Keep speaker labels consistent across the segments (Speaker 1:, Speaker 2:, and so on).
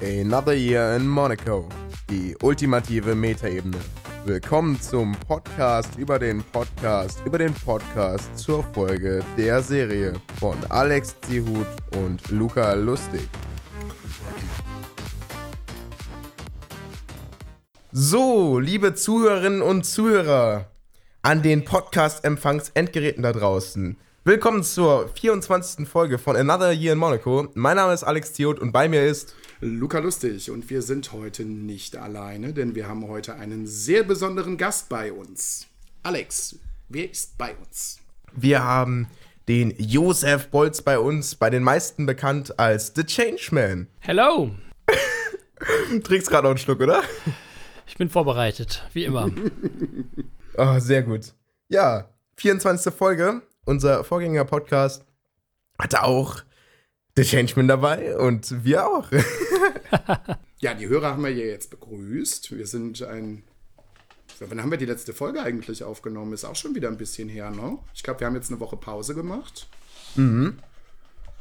Speaker 1: Another Year in Monaco. Die ultimative Metaebene. Willkommen zum Podcast über den Podcast über den Podcast zur Folge der Serie von Alex Zihut und Luca Lustig. So, liebe Zuhörerinnen und Zuhörer an den Podcast-Empfangs-Endgeräten da draußen. Willkommen zur 24. Folge von Another Year in Monaco. Mein Name ist Alex Thiot und bei mir ist
Speaker 2: Luca Lustig und wir sind heute nicht alleine, denn wir haben heute einen sehr besonderen Gast bei uns. Alex, wer ist bei uns?
Speaker 1: Wir haben den Josef Bolz bei uns, bei den meisten bekannt als The Changeman.
Speaker 3: Hello!
Speaker 1: Trinkst gerade noch einen Schluck, oder?
Speaker 3: Ich bin vorbereitet, wie immer.
Speaker 1: oh, sehr gut. Ja, 24. Folge unser Vorgänger-Podcast hatte auch The Changeman dabei und wir auch.
Speaker 2: ja, die Hörer haben wir ja jetzt begrüßt. Wir sind ein. Wann haben wir die letzte Folge eigentlich aufgenommen? Ist auch schon wieder ein bisschen her, ne? Ich glaube, wir haben jetzt eine Woche Pause gemacht. Mhm.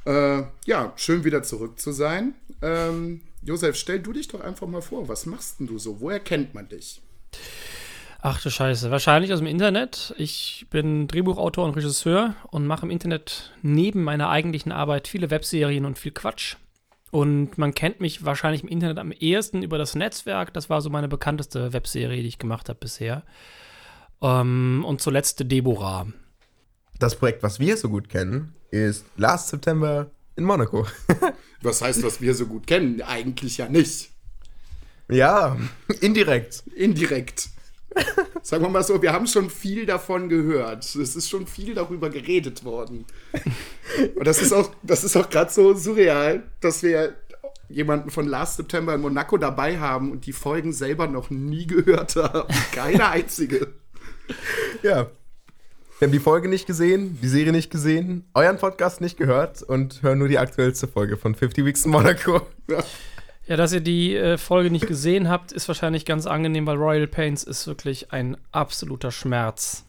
Speaker 2: Äh, ja, schön wieder zurück zu sein. Ähm, Josef, stell du dich doch einfach mal vor. Was machst denn du so? Woher kennt man dich?
Speaker 3: Ach du Scheiße, wahrscheinlich aus dem Internet. Ich bin Drehbuchautor und Regisseur und mache im Internet neben meiner eigentlichen Arbeit viele Webserien und viel Quatsch. Und man kennt mich wahrscheinlich im Internet am ehesten über das Netzwerk. Das war so meine bekannteste Webserie, die ich gemacht habe bisher. Um, ähm, und zuletzt Deborah.
Speaker 1: Das Projekt, was wir so gut kennen, ist Last September in Monaco.
Speaker 2: was heißt, was wir so gut kennen? Eigentlich ja nicht.
Speaker 1: Ja, indirekt.
Speaker 2: Indirekt. Sagen wir mal so, wir haben schon viel davon gehört. Es ist schon viel darüber geredet worden. Und das ist auch, das ist auch gerade so surreal, dass wir jemanden von Last September in Monaco dabei haben und die Folgen selber noch nie gehört haben. Keine einzige.
Speaker 1: Ja. Wir haben die Folge nicht gesehen, die Serie nicht gesehen, euren Podcast nicht gehört und hören nur die aktuellste Folge von 50 Weeks in Monaco.
Speaker 3: Ja. Ja, dass ihr die äh, Folge nicht gesehen habt, ist wahrscheinlich ganz angenehm, weil Royal Pains ist wirklich ein absoluter Schmerz.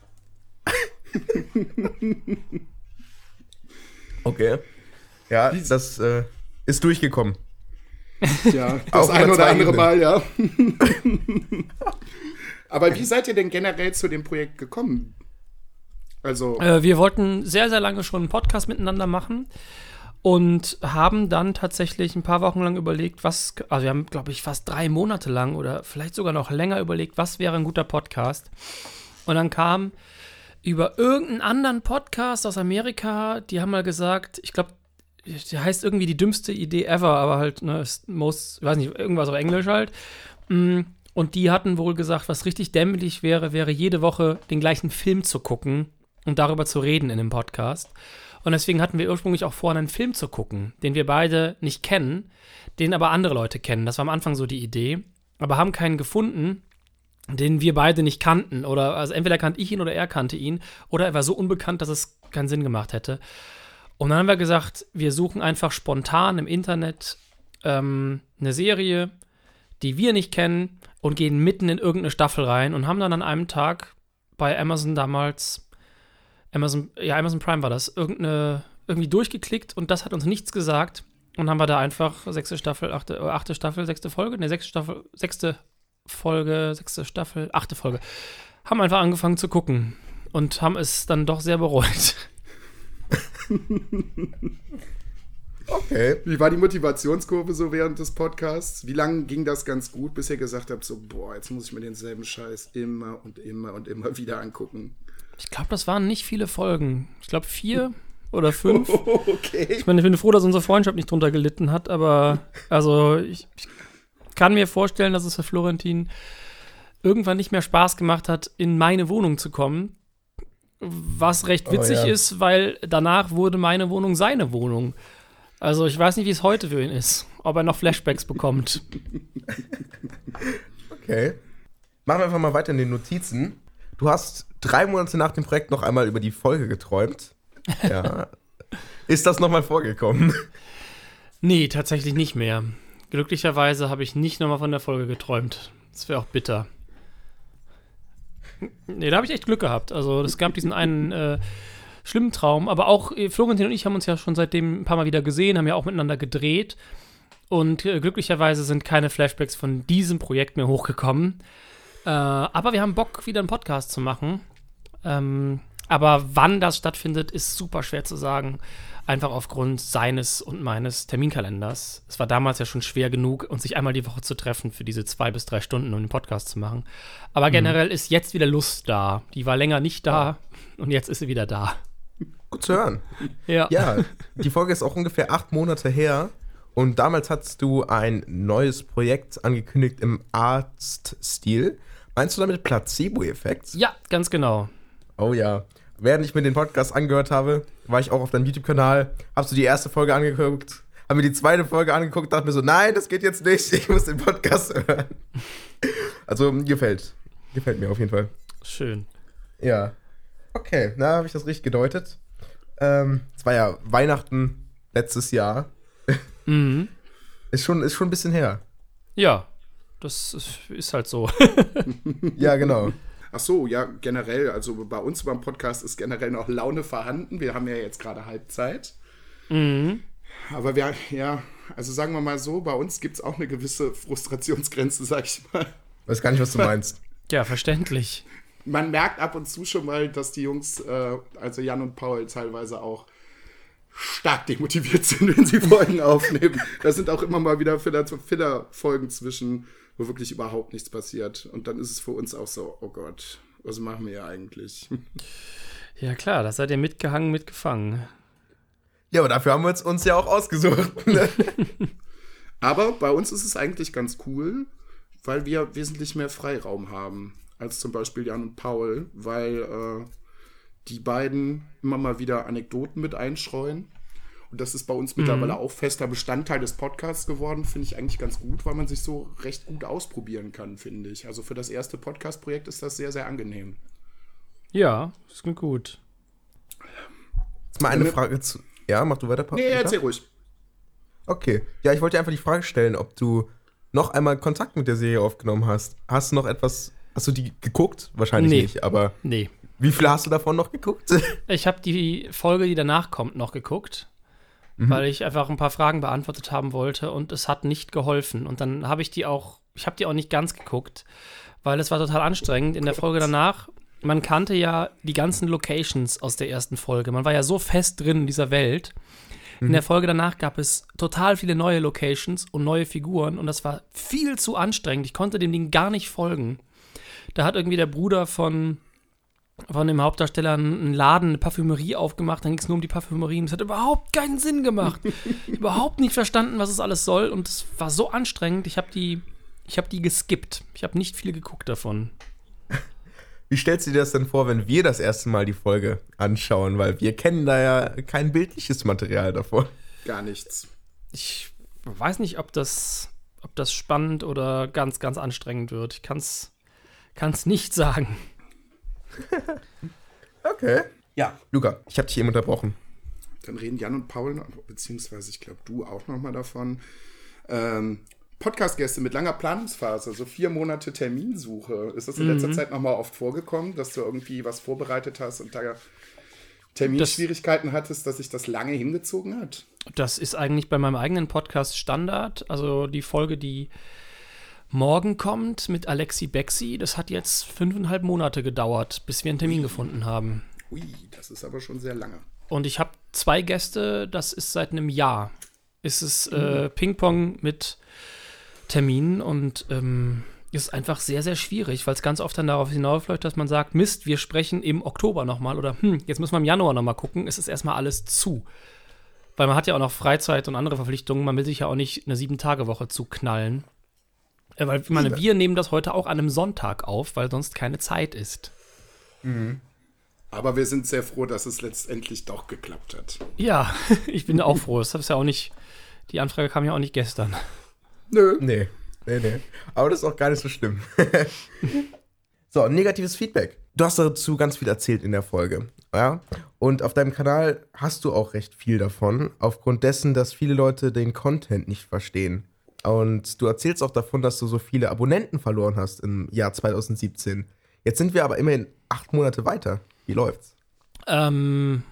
Speaker 1: okay. Ja, das äh, ist durchgekommen.
Speaker 2: Ja, das ein oder andere Mal, ja. Aber wie seid ihr denn generell zu dem Projekt gekommen?
Speaker 3: Also. Äh, wir wollten sehr, sehr lange schon einen Podcast miteinander machen und haben dann tatsächlich ein paar Wochen lang überlegt, was, also wir haben, glaube ich, fast drei Monate lang oder vielleicht sogar noch länger überlegt, was wäre ein guter Podcast. Und dann kam über irgendeinen anderen Podcast aus Amerika, die haben mal gesagt, ich glaube, der heißt irgendwie die dümmste Idee ever, aber halt, ne, most, weiß nicht, irgendwas auf Englisch halt. Mm, und die hatten wohl gesagt, was richtig dämlich wäre, wäre jede Woche den gleichen Film zu gucken und darüber zu reden in dem Podcast. Und deswegen hatten wir ursprünglich auch vor, einen Film zu gucken, den wir beide nicht kennen, den aber andere Leute kennen. Das war am Anfang so die Idee. Aber haben keinen gefunden, den wir beide nicht kannten. Oder also entweder kannte ich ihn oder er kannte ihn. Oder er war so unbekannt, dass es keinen Sinn gemacht hätte. Und dann haben wir gesagt, wir suchen einfach spontan im Internet ähm, eine Serie, die wir nicht kennen und gehen mitten in irgendeine Staffel rein und haben dann an einem Tag bei Amazon damals Amazon, ja, Amazon Prime war das, irgendeine, irgendwie durchgeklickt und das hat uns nichts gesagt. Und haben wir da einfach sechste Staffel, achte, äh, achte Staffel, sechste Folge, ne, sechste Staffel, sechste Folge, sechste Staffel, achte Folge. Haben einfach angefangen zu gucken und haben es dann doch sehr bereut.
Speaker 2: Okay. Wie war die Motivationskurve so während des Podcasts? Wie lange ging das ganz gut, bis ihr gesagt habt, so, boah, jetzt muss ich mir denselben Scheiß immer und immer und immer wieder angucken?
Speaker 3: Ich glaube, das waren nicht viele Folgen. Ich glaube, vier oder fünf. okay. Ich meine, ich bin froh, dass unsere Freundschaft nicht drunter gelitten hat, aber also ich, ich kann mir vorstellen, dass es für Florentin irgendwann nicht mehr Spaß gemacht hat, in meine Wohnung zu kommen. Was recht oh, witzig oh, ja. ist, weil danach wurde meine Wohnung seine Wohnung. Also ich weiß nicht, wie es heute für ihn ist. Ob er noch Flashbacks bekommt.
Speaker 1: Okay. Machen wir einfach mal weiter in den Notizen. Du hast drei Monate nach dem Projekt noch einmal über die Folge geträumt. Ja. Ist das nochmal vorgekommen?
Speaker 3: Nee, tatsächlich nicht mehr. Glücklicherweise habe ich nicht nochmal von der Folge geträumt. Das wäre auch bitter. Nee, da habe ich echt Glück gehabt. Also, es gab diesen einen äh, schlimmen Traum. Aber auch äh, Florentin und ich haben uns ja schon seitdem ein paar Mal wieder gesehen, haben ja auch miteinander gedreht. Und äh, glücklicherweise sind keine Flashbacks von diesem Projekt mehr hochgekommen. Äh, aber wir haben Bock, wieder einen Podcast zu machen. Ähm, aber wann das stattfindet, ist super schwer zu sagen. Einfach aufgrund seines und meines Terminkalenders. Es war damals ja schon schwer genug, uns sich einmal die Woche zu treffen für diese zwei bis drei Stunden, um den Podcast zu machen. Aber mhm. generell ist jetzt wieder Lust da. Die war länger nicht da und jetzt ist sie wieder da.
Speaker 1: Gut zu hören.
Speaker 3: Ja.
Speaker 1: Ja, die Folge ist auch ungefähr acht Monate her. Und damals hast du ein neues Projekt angekündigt im Arzt-Stil. Meinst du damit Placebo-Effekt?
Speaker 3: Ja, ganz genau.
Speaker 1: Oh ja. Während ich mir den Podcast angehört habe, war ich auch auf deinem YouTube-Kanal, hast du die erste Folge angeguckt, habe mir die zweite Folge angeguckt, dachte mir so, nein, das geht jetzt nicht, ich muss den Podcast hören. Also gefällt. Gefällt mir auf jeden Fall.
Speaker 3: Schön.
Speaker 1: Ja. Okay, na, habe ich das richtig gedeutet. Ähm, es war ja Weihnachten letztes Jahr.
Speaker 3: Mhm.
Speaker 1: Ist schon, ist schon ein bisschen her.
Speaker 3: Ja, das ist halt so.
Speaker 1: ja, genau.
Speaker 2: Ach so, ja, generell, also bei uns beim Podcast ist generell noch Laune vorhanden. Wir haben ja jetzt gerade Halbzeit.
Speaker 3: Mhm.
Speaker 2: Aber wir, ja, also sagen wir mal so, bei uns gibt es auch eine gewisse Frustrationsgrenze, sag ich mal.
Speaker 1: Weiß gar nicht, was du meinst.
Speaker 3: Ja, verständlich.
Speaker 2: Man merkt ab und zu schon mal, dass die Jungs, äh, also Jan und Paul, teilweise auch stark demotiviert sind, wenn sie Folgen aufnehmen. Da sind auch immer mal wieder Filler-Folgen zwischen, wo wirklich überhaupt nichts passiert. Und dann ist es für uns auch so, oh Gott, was machen wir ja eigentlich?
Speaker 3: Ja klar, da seid ihr mitgehangen, mitgefangen.
Speaker 1: Ja, aber dafür haben wir uns ja auch ausgesucht. Ne?
Speaker 2: aber bei uns ist es eigentlich ganz cool, weil wir wesentlich mehr Freiraum haben als zum Beispiel Jan und Paul, weil äh, die beiden immer mal wieder Anekdoten mit einstreuen. Und das ist bei uns mittlerweile mhm. auch fester Bestandteil des Podcasts geworden, finde ich eigentlich ganz gut, weil man sich so recht gut ausprobieren kann, finde ich. Also für das erste Podcast-Projekt ist das sehr, sehr angenehm.
Speaker 3: Ja, das klingt gut.
Speaker 1: Jetzt mal eine Frage zu. Ja, mach du weiter,
Speaker 2: Papa. Nee, erzähl ruhig.
Speaker 1: Okay. Ja, ich wollte dir einfach die Frage stellen, ob du noch einmal Kontakt mit der Serie aufgenommen hast. Hast du noch etwas. Hast du die geguckt? Wahrscheinlich nee. nicht, aber.
Speaker 3: Nee.
Speaker 1: Wie viel hast du davon noch geguckt?
Speaker 3: Ich habe die Folge, die danach kommt, noch geguckt, mhm. weil ich einfach ein paar Fragen beantwortet haben wollte und es hat nicht geholfen. Und dann habe ich die auch, ich habe die auch nicht ganz geguckt, weil es war total anstrengend. In der Folge danach, man kannte ja die ganzen Locations aus der ersten Folge. Man war ja so fest drin in dieser Welt. In der mhm. Folge danach gab es total viele neue Locations und neue Figuren und das war viel zu anstrengend. Ich konnte dem Ding gar nicht folgen. Da hat irgendwie der Bruder von von dem Hauptdarsteller einen Laden, eine Parfümerie aufgemacht, dann ging es nur um die Parfümerien. Es hat überhaupt keinen Sinn gemacht. überhaupt nicht verstanden, was es alles soll und es war so anstrengend. Ich habe die, ich habe die geskippt. Ich habe nicht viel geguckt davon.
Speaker 1: Wie stellst du dir das denn vor, wenn wir das erste Mal die Folge anschauen? Weil wir kennen da ja kein bildliches Material davon.
Speaker 2: Gar nichts.
Speaker 3: Ich weiß nicht, ob das, ob das spannend oder ganz, ganz anstrengend wird. Ich kann es nicht sagen.
Speaker 1: okay. Ja, Luca, ich habe dich eben unterbrochen.
Speaker 2: Dann reden Jan und Paul, beziehungsweise ich glaube du auch nochmal davon. Ähm, Podcast-Gäste mit langer Planungsphase, so vier Monate Terminsuche. Ist das in letzter mhm. Zeit nochmal oft vorgekommen, dass du irgendwie was vorbereitet hast und da Terminschwierigkeiten das, hattest, dass sich das lange hingezogen hat?
Speaker 3: Das ist eigentlich bei meinem eigenen Podcast Standard. Also die Folge, die morgen kommt mit Alexi Bexi. Das hat jetzt fünfeinhalb Monate gedauert, bis wir einen Termin gefunden haben.
Speaker 2: Ui, das ist aber schon sehr lange.
Speaker 3: Und ich habe zwei Gäste, das ist seit einem Jahr. Ist es äh, mhm. Ping-Pong mit Terminen und ähm, ist einfach sehr, sehr schwierig, weil es ganz oft dann darauf hinausläuft, dass man sagt, Mist, wir sprechen im Oktober nochmal oder hm, jetzt müssen wir im Januar nochmal gucken, es ist erstmal alles zu. Weil man hat ja auch noch Freizeit und andere Verpflichtungen, man will sich ja auch nicht eine Sieben-Tage-Woche zuknallen. Äh, weil ich meine, wir nehmen das heute auch an einem Sonntag auf, weil sonst keine Zeit ist.
Speaker 2: Mhm. Aber wir sind sehr froh, dass es letztendlich doch geklappt hat.
Speaker 3: Ja, ich bin auch froh. Das ist ja auch nicht. Die Anfrage kam ja auch nicht gestern.
Speaker 1: Nö. Nee, nee, nee. Aber das ist auch gar nicht so schlimm. so, negatives Feedback. Du hast dazu ganz viel erzählt in der Folge. Ja? Und auf deinem Kanal hast du auch recht viel davon, aufgrund dessen, dass viele Leute den Content nicht verstehen. Und du erzählst auch davon, dass du so viele Abonnenten verloren hast im Jahr 2017. Jetzt sind wir aber immerhin acht Monate weiter. Wie läuft's?
Speaker 3: Ähm,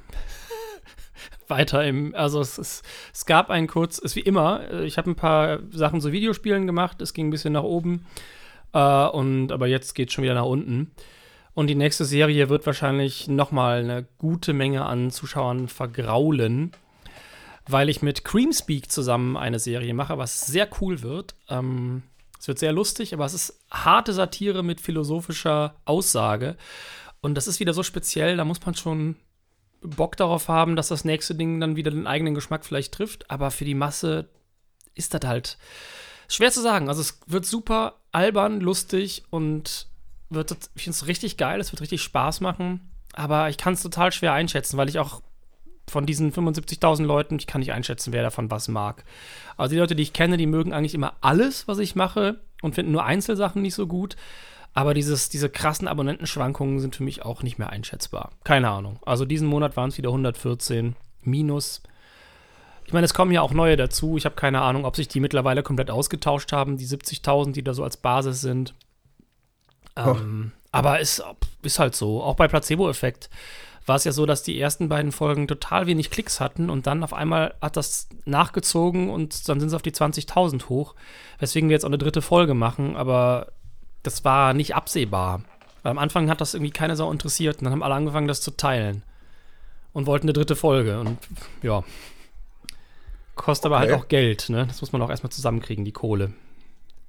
Speaker 3: weiter im, also es, ist, es gab einen kurz, es ist wie immer, äh, ich habe ein paar Sachen zu Videospielen gemacht, es ging ein bisschen nach oben, äh, und aber jetzt geht es schon wieder nach unten. Und die nächste Serie wird wahrscheinlich noch mal eine gute Menge an Zuschauern vergraulen, weil ich mit Creamspeak zusammen eine Serie mache, was sehr cool wird. Ähm, es wird sehr lustig, aber es ist harte Satire mit philosophischer Aussage. Und das ist wieder so speziell, da muss man schon Bock darauf haben, dass das nächste Ding dann wieder den eigenen Geschmack vielleicht trifft. Aber für die Masse ist das halt schwer zu sagen. Also es wird super albern, lustig und wird, ich finde es richtig geil, es wird richtig Spaß machen, aber ich kann es total schwer einschätzen, weil ich auch von diesen 75.000 Leuten, ich kann nicht einschätzen, wer davon was mag. Also die Leute, die ich kenne, die mögen eigentlich immer alles, was ich mache und finden nur Einzelsachen nicht so gut. Aber dieses, diese krassen Abonnentenschwankungen sind für mich auch nicht mehr einschätzbar. Keine Ahnung. Also diesen Monat waren es wieder 114 minus. Ich meine, es kommen ja auch neue dazu. Ich habe keine Ahnung, ob sich die mittlerweile komplett ausgetauscht haben, die 70.000, die da so als Basis sind. Ähm, aber ist, ist halt so. Auch bei Placebo-Effekt war es ja so, dass die ersten beiden Folgen total wenig Klicks hatten und dann auf einmal hat das nachgezogen und dann sind sie auf die 20.000 hoch. Weswegen wir jetzt auch eine dritte Folge machen, aber das war nicht absehbar. Weil am Anfang hat das irgendwie keine Sau interessiert und dann haben alle angefangen, das zu teilen. Und wollten eine dritte Folge und ja. Kostet okay. aber halt auch Geld, ne? Das muss man auch erstmal zusammenkriegen, die Kohle.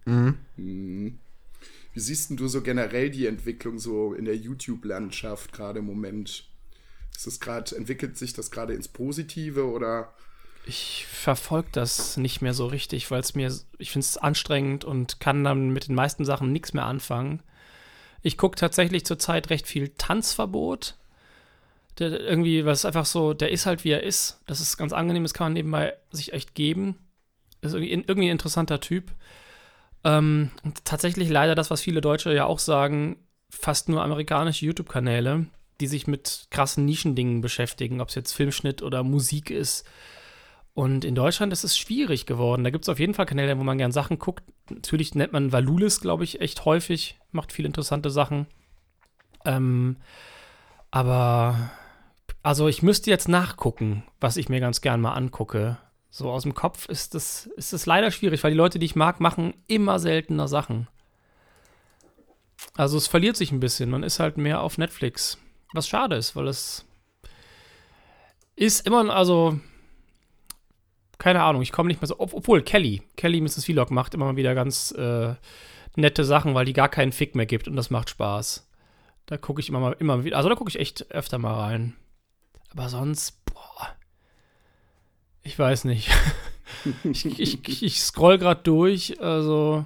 Speaker 2: Mhm. mhm. Wie siehst du so generell die Entwicklung so in der YouTube-Landschaft gerade im Moment? Ist das gerade, entwickelt sich das gerade ins Positive oder?
Speaker 3: Ich verfolge das nicht mehr so richtig, weil es mir, ich finde es anstrengend und kann dann mit den meisten Sachen nichts mehr anfangen. Ich gucke tatsächlich zurzeit recht viel Tanzverbot. Der irgendwie, was einfach so, der ist halt wie er ist. Das ist ganz angenehm, das kann man nebenbei sich echt geben. Ist irgendwie, irgendwie ein interessanter Typ. Ähm, tatsächlich leider das, was viele Deutsche ja auch sagen, fast nur amerikanische YouTube-Kanäle, die sich mit krassen Nischendingen beschäftigen, ob es jetzt Filmschnitt oder Musik ist. Und in Deutschland ist es schwierig geworden. Da gibt es auf jeden Fall Kanäle, wo man gern Sachen guckt. Natürlich nennt man Valulis, glaube ich, echt häufig, macht viele interessante Sachen. Ähm, aber also ich müsste jetzt nachgucken, was ich mir ganz gern mal angucke. So aus dem Kopf ist das, ist leider schwierig, weil die Leute, die ich mag, machen immer seltener Sachen. Also es verliert sich ein bisschen. Man ist halt mehr auf Netflix. Was schade ist, weil es ist immer, also keine Ahnung, ich komme nicht mehr so, obwohl Kelly, Kelly Mrs. Vlog macht immer wieder ganz äh, nette Sachen, weil die gar keinen Fick mehr gibt und das macht Spaß. Da gucke ich immer mal, immer wieder, also da gucke ich echt öfter mal rein. Aber sonst, boah, ich weiß nicht. ich, ich, ich scroll gerade durch. Also,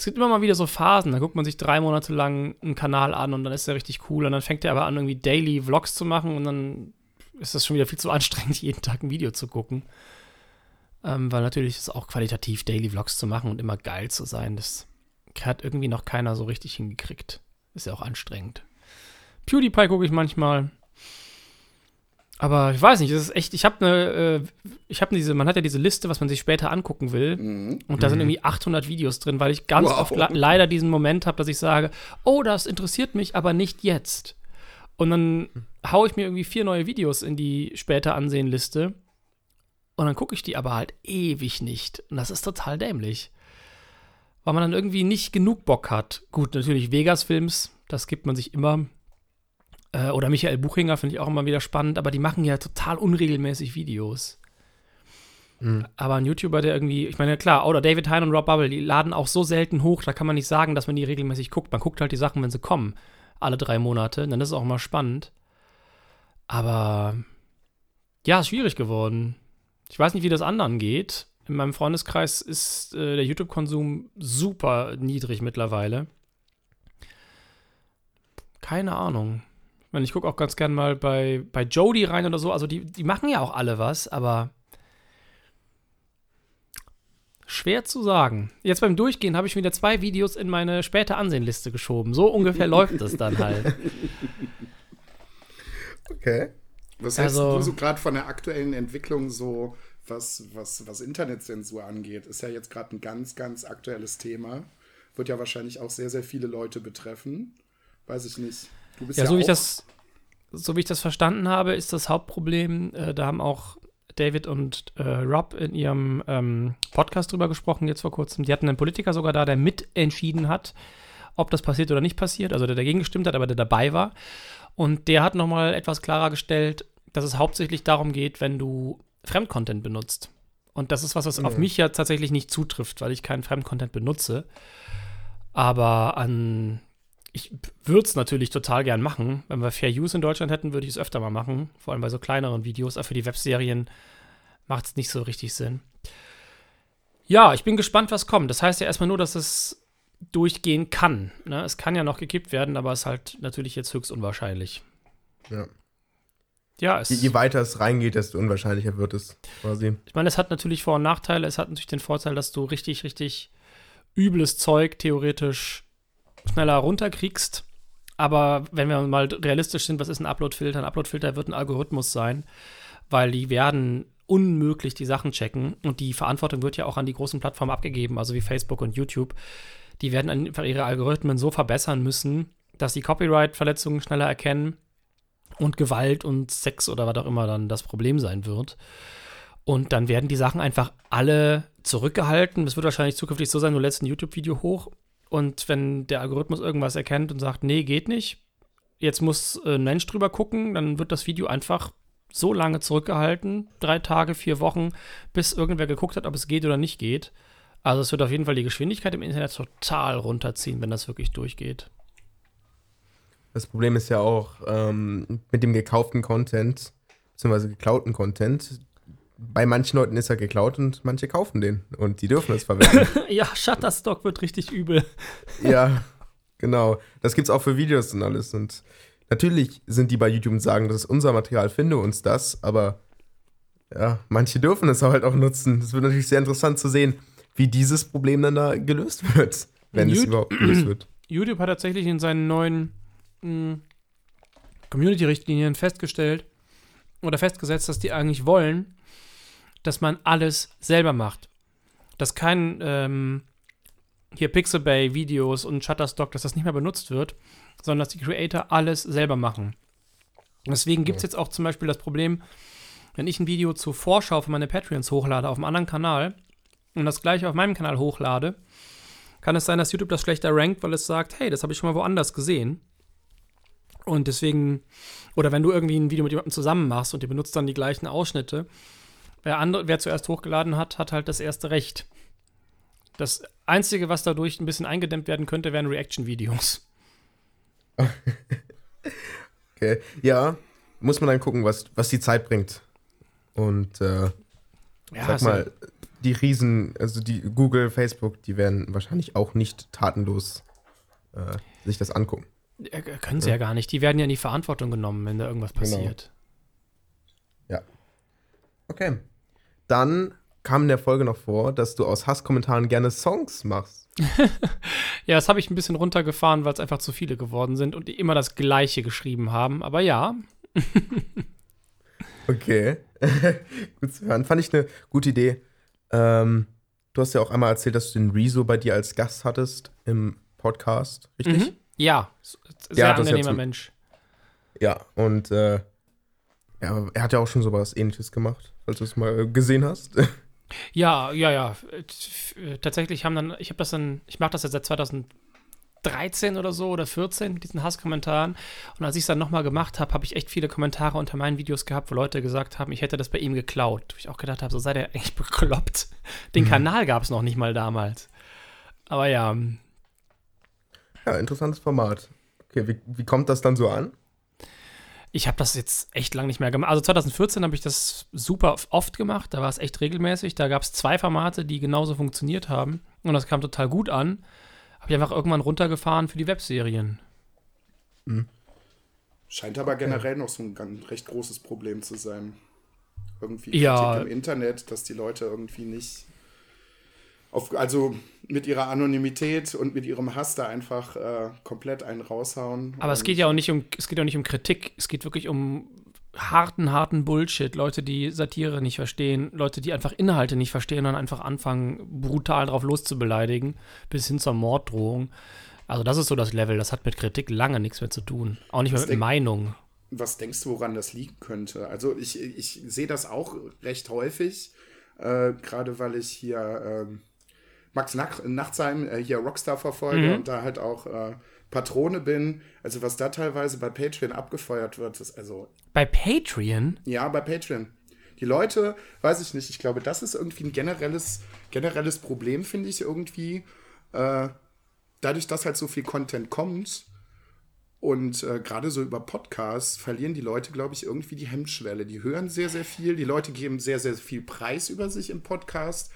Speaker 3: es gibt immer mal wieder so Phasen. Da guckt man sich drei Monate lang einen Kanal an und dann ist der richtig cool. Und dann fängt er aber an, irgendwie Daily Vlogs zu machen und dann ist das schon wieder viel zu anstrengend, jeden Tag ein Video zu gucken. Ähm, weil natürlich ist es auch qualitativ, Daily Vlogs zu machen und immer geil zu sein. Das hat irgendwie noch keiner so richtig hingekriegt. Ist ja auch anstrengend. PewDiePie gucke ich manchmal. Aber ich weiß nicht, das ist echt, ich habe eine, äh, ich habe diese, man hat ja diese Liste, was man sich später angucken will. Mhm. Und da sind mhm. irgendwie 800 Videos drin, weil ich ganz wow. oft leider diesen Moment habe, dass ich sage, oh, das interessiert mich, aber nicht jetzt. Und dann haue ich mir irgendwie vier neue Videos in die später ansehen Liste. Und dann gucke ich die aber halt ewig nicht. Und das ist total dämlich. Weil man dann irgendwie nicht genug Bock hat. Gut, natürlich Vegas-Films, das gibt man sich immer. Äh, oder Michael Buchinger finde ich auch immer wieder spannend, aber die machen ja total unregelmäßig Videos. Mhm. Aber ein YouTuber, der irgendwie, ich meine, klar, oder David Hein und Rob Bubble, die laden auch so selten hoch, da kann man nicht sagen, dass man die regelmäßig guckt. Man guckt halt die Sachen, wenn sie kommen, alle drei Monate, dann ist es auch mal spannend. Aber ja, ist schwierig geworden. Ich weiß nicht, wie das anderen geht. In meinem Freundeskreis ist äh, der YouTube-Konsum super niedrig mittlerweile. Keine Ahnung. Ich meine, ich gucke auch ganz gern mal bei, bei Jody rein oder so. Also die, die machen ja auch alle was, aber schwer zu sagen. Jetzt beim Durchgehen habe ich wieder zwei Videos in meine späte Ansehenliste geschoben. So ungefähr läuft es dann halt.
Speaker 2: Okay. Was hältst also, du so gerade von der aktuellen Entwicklung so, was, was, was Internetzensur angeht? Ist ja jetzt gerade ein ganz, ganz aktuelles Thema. Wird ja wahrscheinlich auch sehr, sehr viele Leute betreffen. Weiß ich nicht.
Speaker 3: Du bist ja, ja so wie ich das so wie ich das verstanden habe, ist das Hauptproblem, äh, da haben auch David und äh, Rob in ihrem ähm, Podcast drüber gesprochen, jetzt vor kurzem. Die hatten einen Politiker sogar da, der mitentschieden hat, ob das passiert oder nicht passiert, also der dagegen gestimmt hat, aber der dabei war. Und der hat nochmal etwas klarer gestellt, dass es hauptsächlich darum geht, wenn du Fremdcontent benutzt. Und das ist was, was mhm. auf mich ja tatsächlich nicht zutrifft, weil ich keinen Fremdcontent benutze. Aber an ich würde es natürlich total gern machen. Wenn wir Fair Use in Deutschland hätten, würde ich es öfter mal machen. Vor allem bei so kleineren Videos. Aber für die Webserien macht es nicht so richtig Sinn. Ja, ich bin gespannt, was kommt. Das heißt ja erstmal nur, dass es durchgehen kann. Ne? Es kann ja noch gekippt werden, aber es ist halt natürlich jetzt höchst unwahrscheinlich.
Speaker 1: Ja. Ja, je, je, weiter es reingeht, desto unwahrscheinlicher wird es quasi.
Speaker 3: Ich meine, es hat natürlich Vor- und Nachteile. Es hat natürlich den Vorteil, dass du richtig, richtig übles Zeug theoretisch schneller runterkriegst. Aber wenn wir mal realistisch sind, was ist ein Upload-Filter? Ein Upload-Filter wird ein Algorithmus sein, weil die werden unmöglich die Sachen checken und die Verantwortung wird ja auch an die großen Plattformen abgegeben, also wie Facebook und YouTube. Die werden einfach ihre Algorithmen so verbessern müssen, dass sie Copyright-Verletzungen schneller erkennen und Gewalt und Sex oder was auch immer dann das Problem sein wird. Und dann werden die Sachen einfach alle zurückgehalten. Es wird wahrscheinlich zukünftig so sein, du lädst ein YouTube-Video hoch und wenn der Algorithmus irgendwas erkennt und sagt, nee, geht nicht, jetzt muss äh, ein Mensch drüber gucken, dann wird das Video einfach so lange zurückgehalten, drei Tage, vier Wochen, bis irgendwer geguckt hat, ob es geht oder nicht geht. Also es wird auf jeden Fall die Geschwindigkeit im Internet total runterziehen, wenn das wirklich durchgeht.
Speaker 1: Das Problem ist ja auch ähm, mit dem gekauften Content, beziehungsweise geklauten Content, bei manchen Leuten ist er geklaut und manche kaufen den und die dürfen es verwenden.
Speaker 3: ja, Shutterstock wird richtig übel.
Speaker 1: ja, genau. Das gibt's auch für Videos und alles. Und natürlich sind die bei YouTube und sagen, das ist unser Material, finde uns das, aber ja, manche dürfen es halt auch nutzen. Es wird natürlich sehr interessant zu sehen, wie dieses Problem dann da gelöst wird, wenn YouTube, es überhaupt gelöst wird.
Speaker 3: YouTube hat tatsächlich in seinen neuen hm, Community-Richtlinien festgestellt oder festgesetzt, dass die eigentlich wollen, dass man alles selber macht. Dass kein ähm, hier Pixabay Videos und Shutterstock, dass das nicht mehr benutzt wird, sondern dass die Creator alles selber machen. Deswegen gibt es jetzt auch zum Beispiel das Problem, wenn ich ein Video zur Vorschau für meine Patreons hochlade auf einem anderen Kanal und das gleiche auf meinem Kanal hochlade, kann es sein, dass YouTube das schlechter rankt, weil es sagt, hey, das habe ich schon mal woanders gesehen. Und deswegen, oder wenn du irgendwie ein Video mit jemandem zusammen machst und ihr benutzt dann die gleichen Ausschnitte, Wer, andere, wer zuerst hochgeladen hat, hat halt das erste Recht. Das Einzige, was dadurch ein bisschen eingedämmt werden könnte, wären Reaction-Videos.
Speaker 1: okay. Ja, muss man dann gucken, was, was die Zeit bringt. Und äh, ja, sag mal, die Riesen, also die Google, Facebook, die werden wahrscheinlich auch nicht tatenlos äh, sich das angucken.
Speaker 3: Ja, können sie ja. ja. gar nicht. Die werden ja in die Verantwortung genommen, wenn da irgendwas genau. passiert.
Speaker 1: Genau. Ja. Okay dann kam in der Folge noch vor, dass du aus Hasskommentaren gerne Songs machst.
Speaker 3: ja, das habe ich ein bisschen runtergefahren, weil es einfach zu viele geworden sind und die immer das Gleiche geschrieben haben. Aber ja.
Speaker 1: okay. Gut zu hören. Fand ich eine gute Idee. Ähm, du hast ja auch einmal erzählt, dass du den Rezo bei dir als Gast hattest im Podcast, richtig? Mhm.
Speaker 3: Ja, sehr angenehmer ja Mensch.
Speaker 1: Ja, und äh, ja, er hat ja auch schon sowas ähnliches gemacht falls du es mal gesehen hast.
Speaker 3: Ja, ja, ja. Tatsächlich haben dann, ich habe das dann, ich mache das jetzt seit 2013 oder so oder 14 mit diesen Hasskommentaren. Und als ich es dann nochmal gemacht habe, habe ich echt viele Kommentare unter meinen Videos gehabt, wo Leute gesagt haben, ich hätte das bei ihm geklaut. Wo ich auch gedacht habe, so sei der eigentlich bekloppt. Den mhm. Kanal gab es noch nicht mal damals. Aber ja.
Speaker 1: Ja, interessantes Format. Okay, wie, wie kommt das dann so an?
Speaker 3: Ich habe das jetzt echt lange nicht mehr gemacht. Also 2014 habe ich das super oft gemacht. Da war es echt regelmäßig. Da gab es zwei Formate, die genauso funktioniert haben. Und das kam total gut an. Habe ich einfach irgendwann runtergefahren für die Webserien.
Speaker 2: Mhm. Scheint aber generell noch so ein ganz recht großes Problem zu sein. Irgendwie
Speaker 3: ja.
Speaker 2: im Internet, dass die Leute irgendwie nicht auf, also mit ihrer Anonymität und mit ihrem Hass da einfach äh, komplett einen raushauen.
Speaker 3: Aber es geht ja auch nicht um, es geht auch nicht um Kritik, es geht wirklich um harten, harten Bullshit. Leute, die Satire nicht verstehen, Leute, die einfach Inhalte nicht verstehen und einfach anfangen, brutal drauf loszubeleidigen, bis hin zur Morddrohung. Also das ist so das Level, das hat mit Kritik lange nichts mehr zu tun. Auch nicht mehr mit Meinung.
Speaker 2: was denkst du, woran das liegen könnte? Also ich, ich sehe das auch recht häufig, äh, gerade weil ich hier äh, Max Nach Nachtsheim äh, hier Rockstar verfolge mhm. und da halt auch äh, Patrone bin. Also was da teilweise bei Patreon abgefeuert wird, ist also.
Speaker 3: Bei Patreon?
Speaker 2: Ja, bei Patreon. Die Leute, weiß ich nicht, ich glaube, das ist irgendwie ein generelles, generelles Problem, finde ich irgendwie. Äh, dadurch, dass halt so viel Content kommt, und äh, gerade so über Podcasts verlieren die Leute, glaube ich, irgendwie die Hemmschwelle. Die hören sehr, sehr viel. Die Leute geben sehr, sehr viel Preis über sich im Podcast.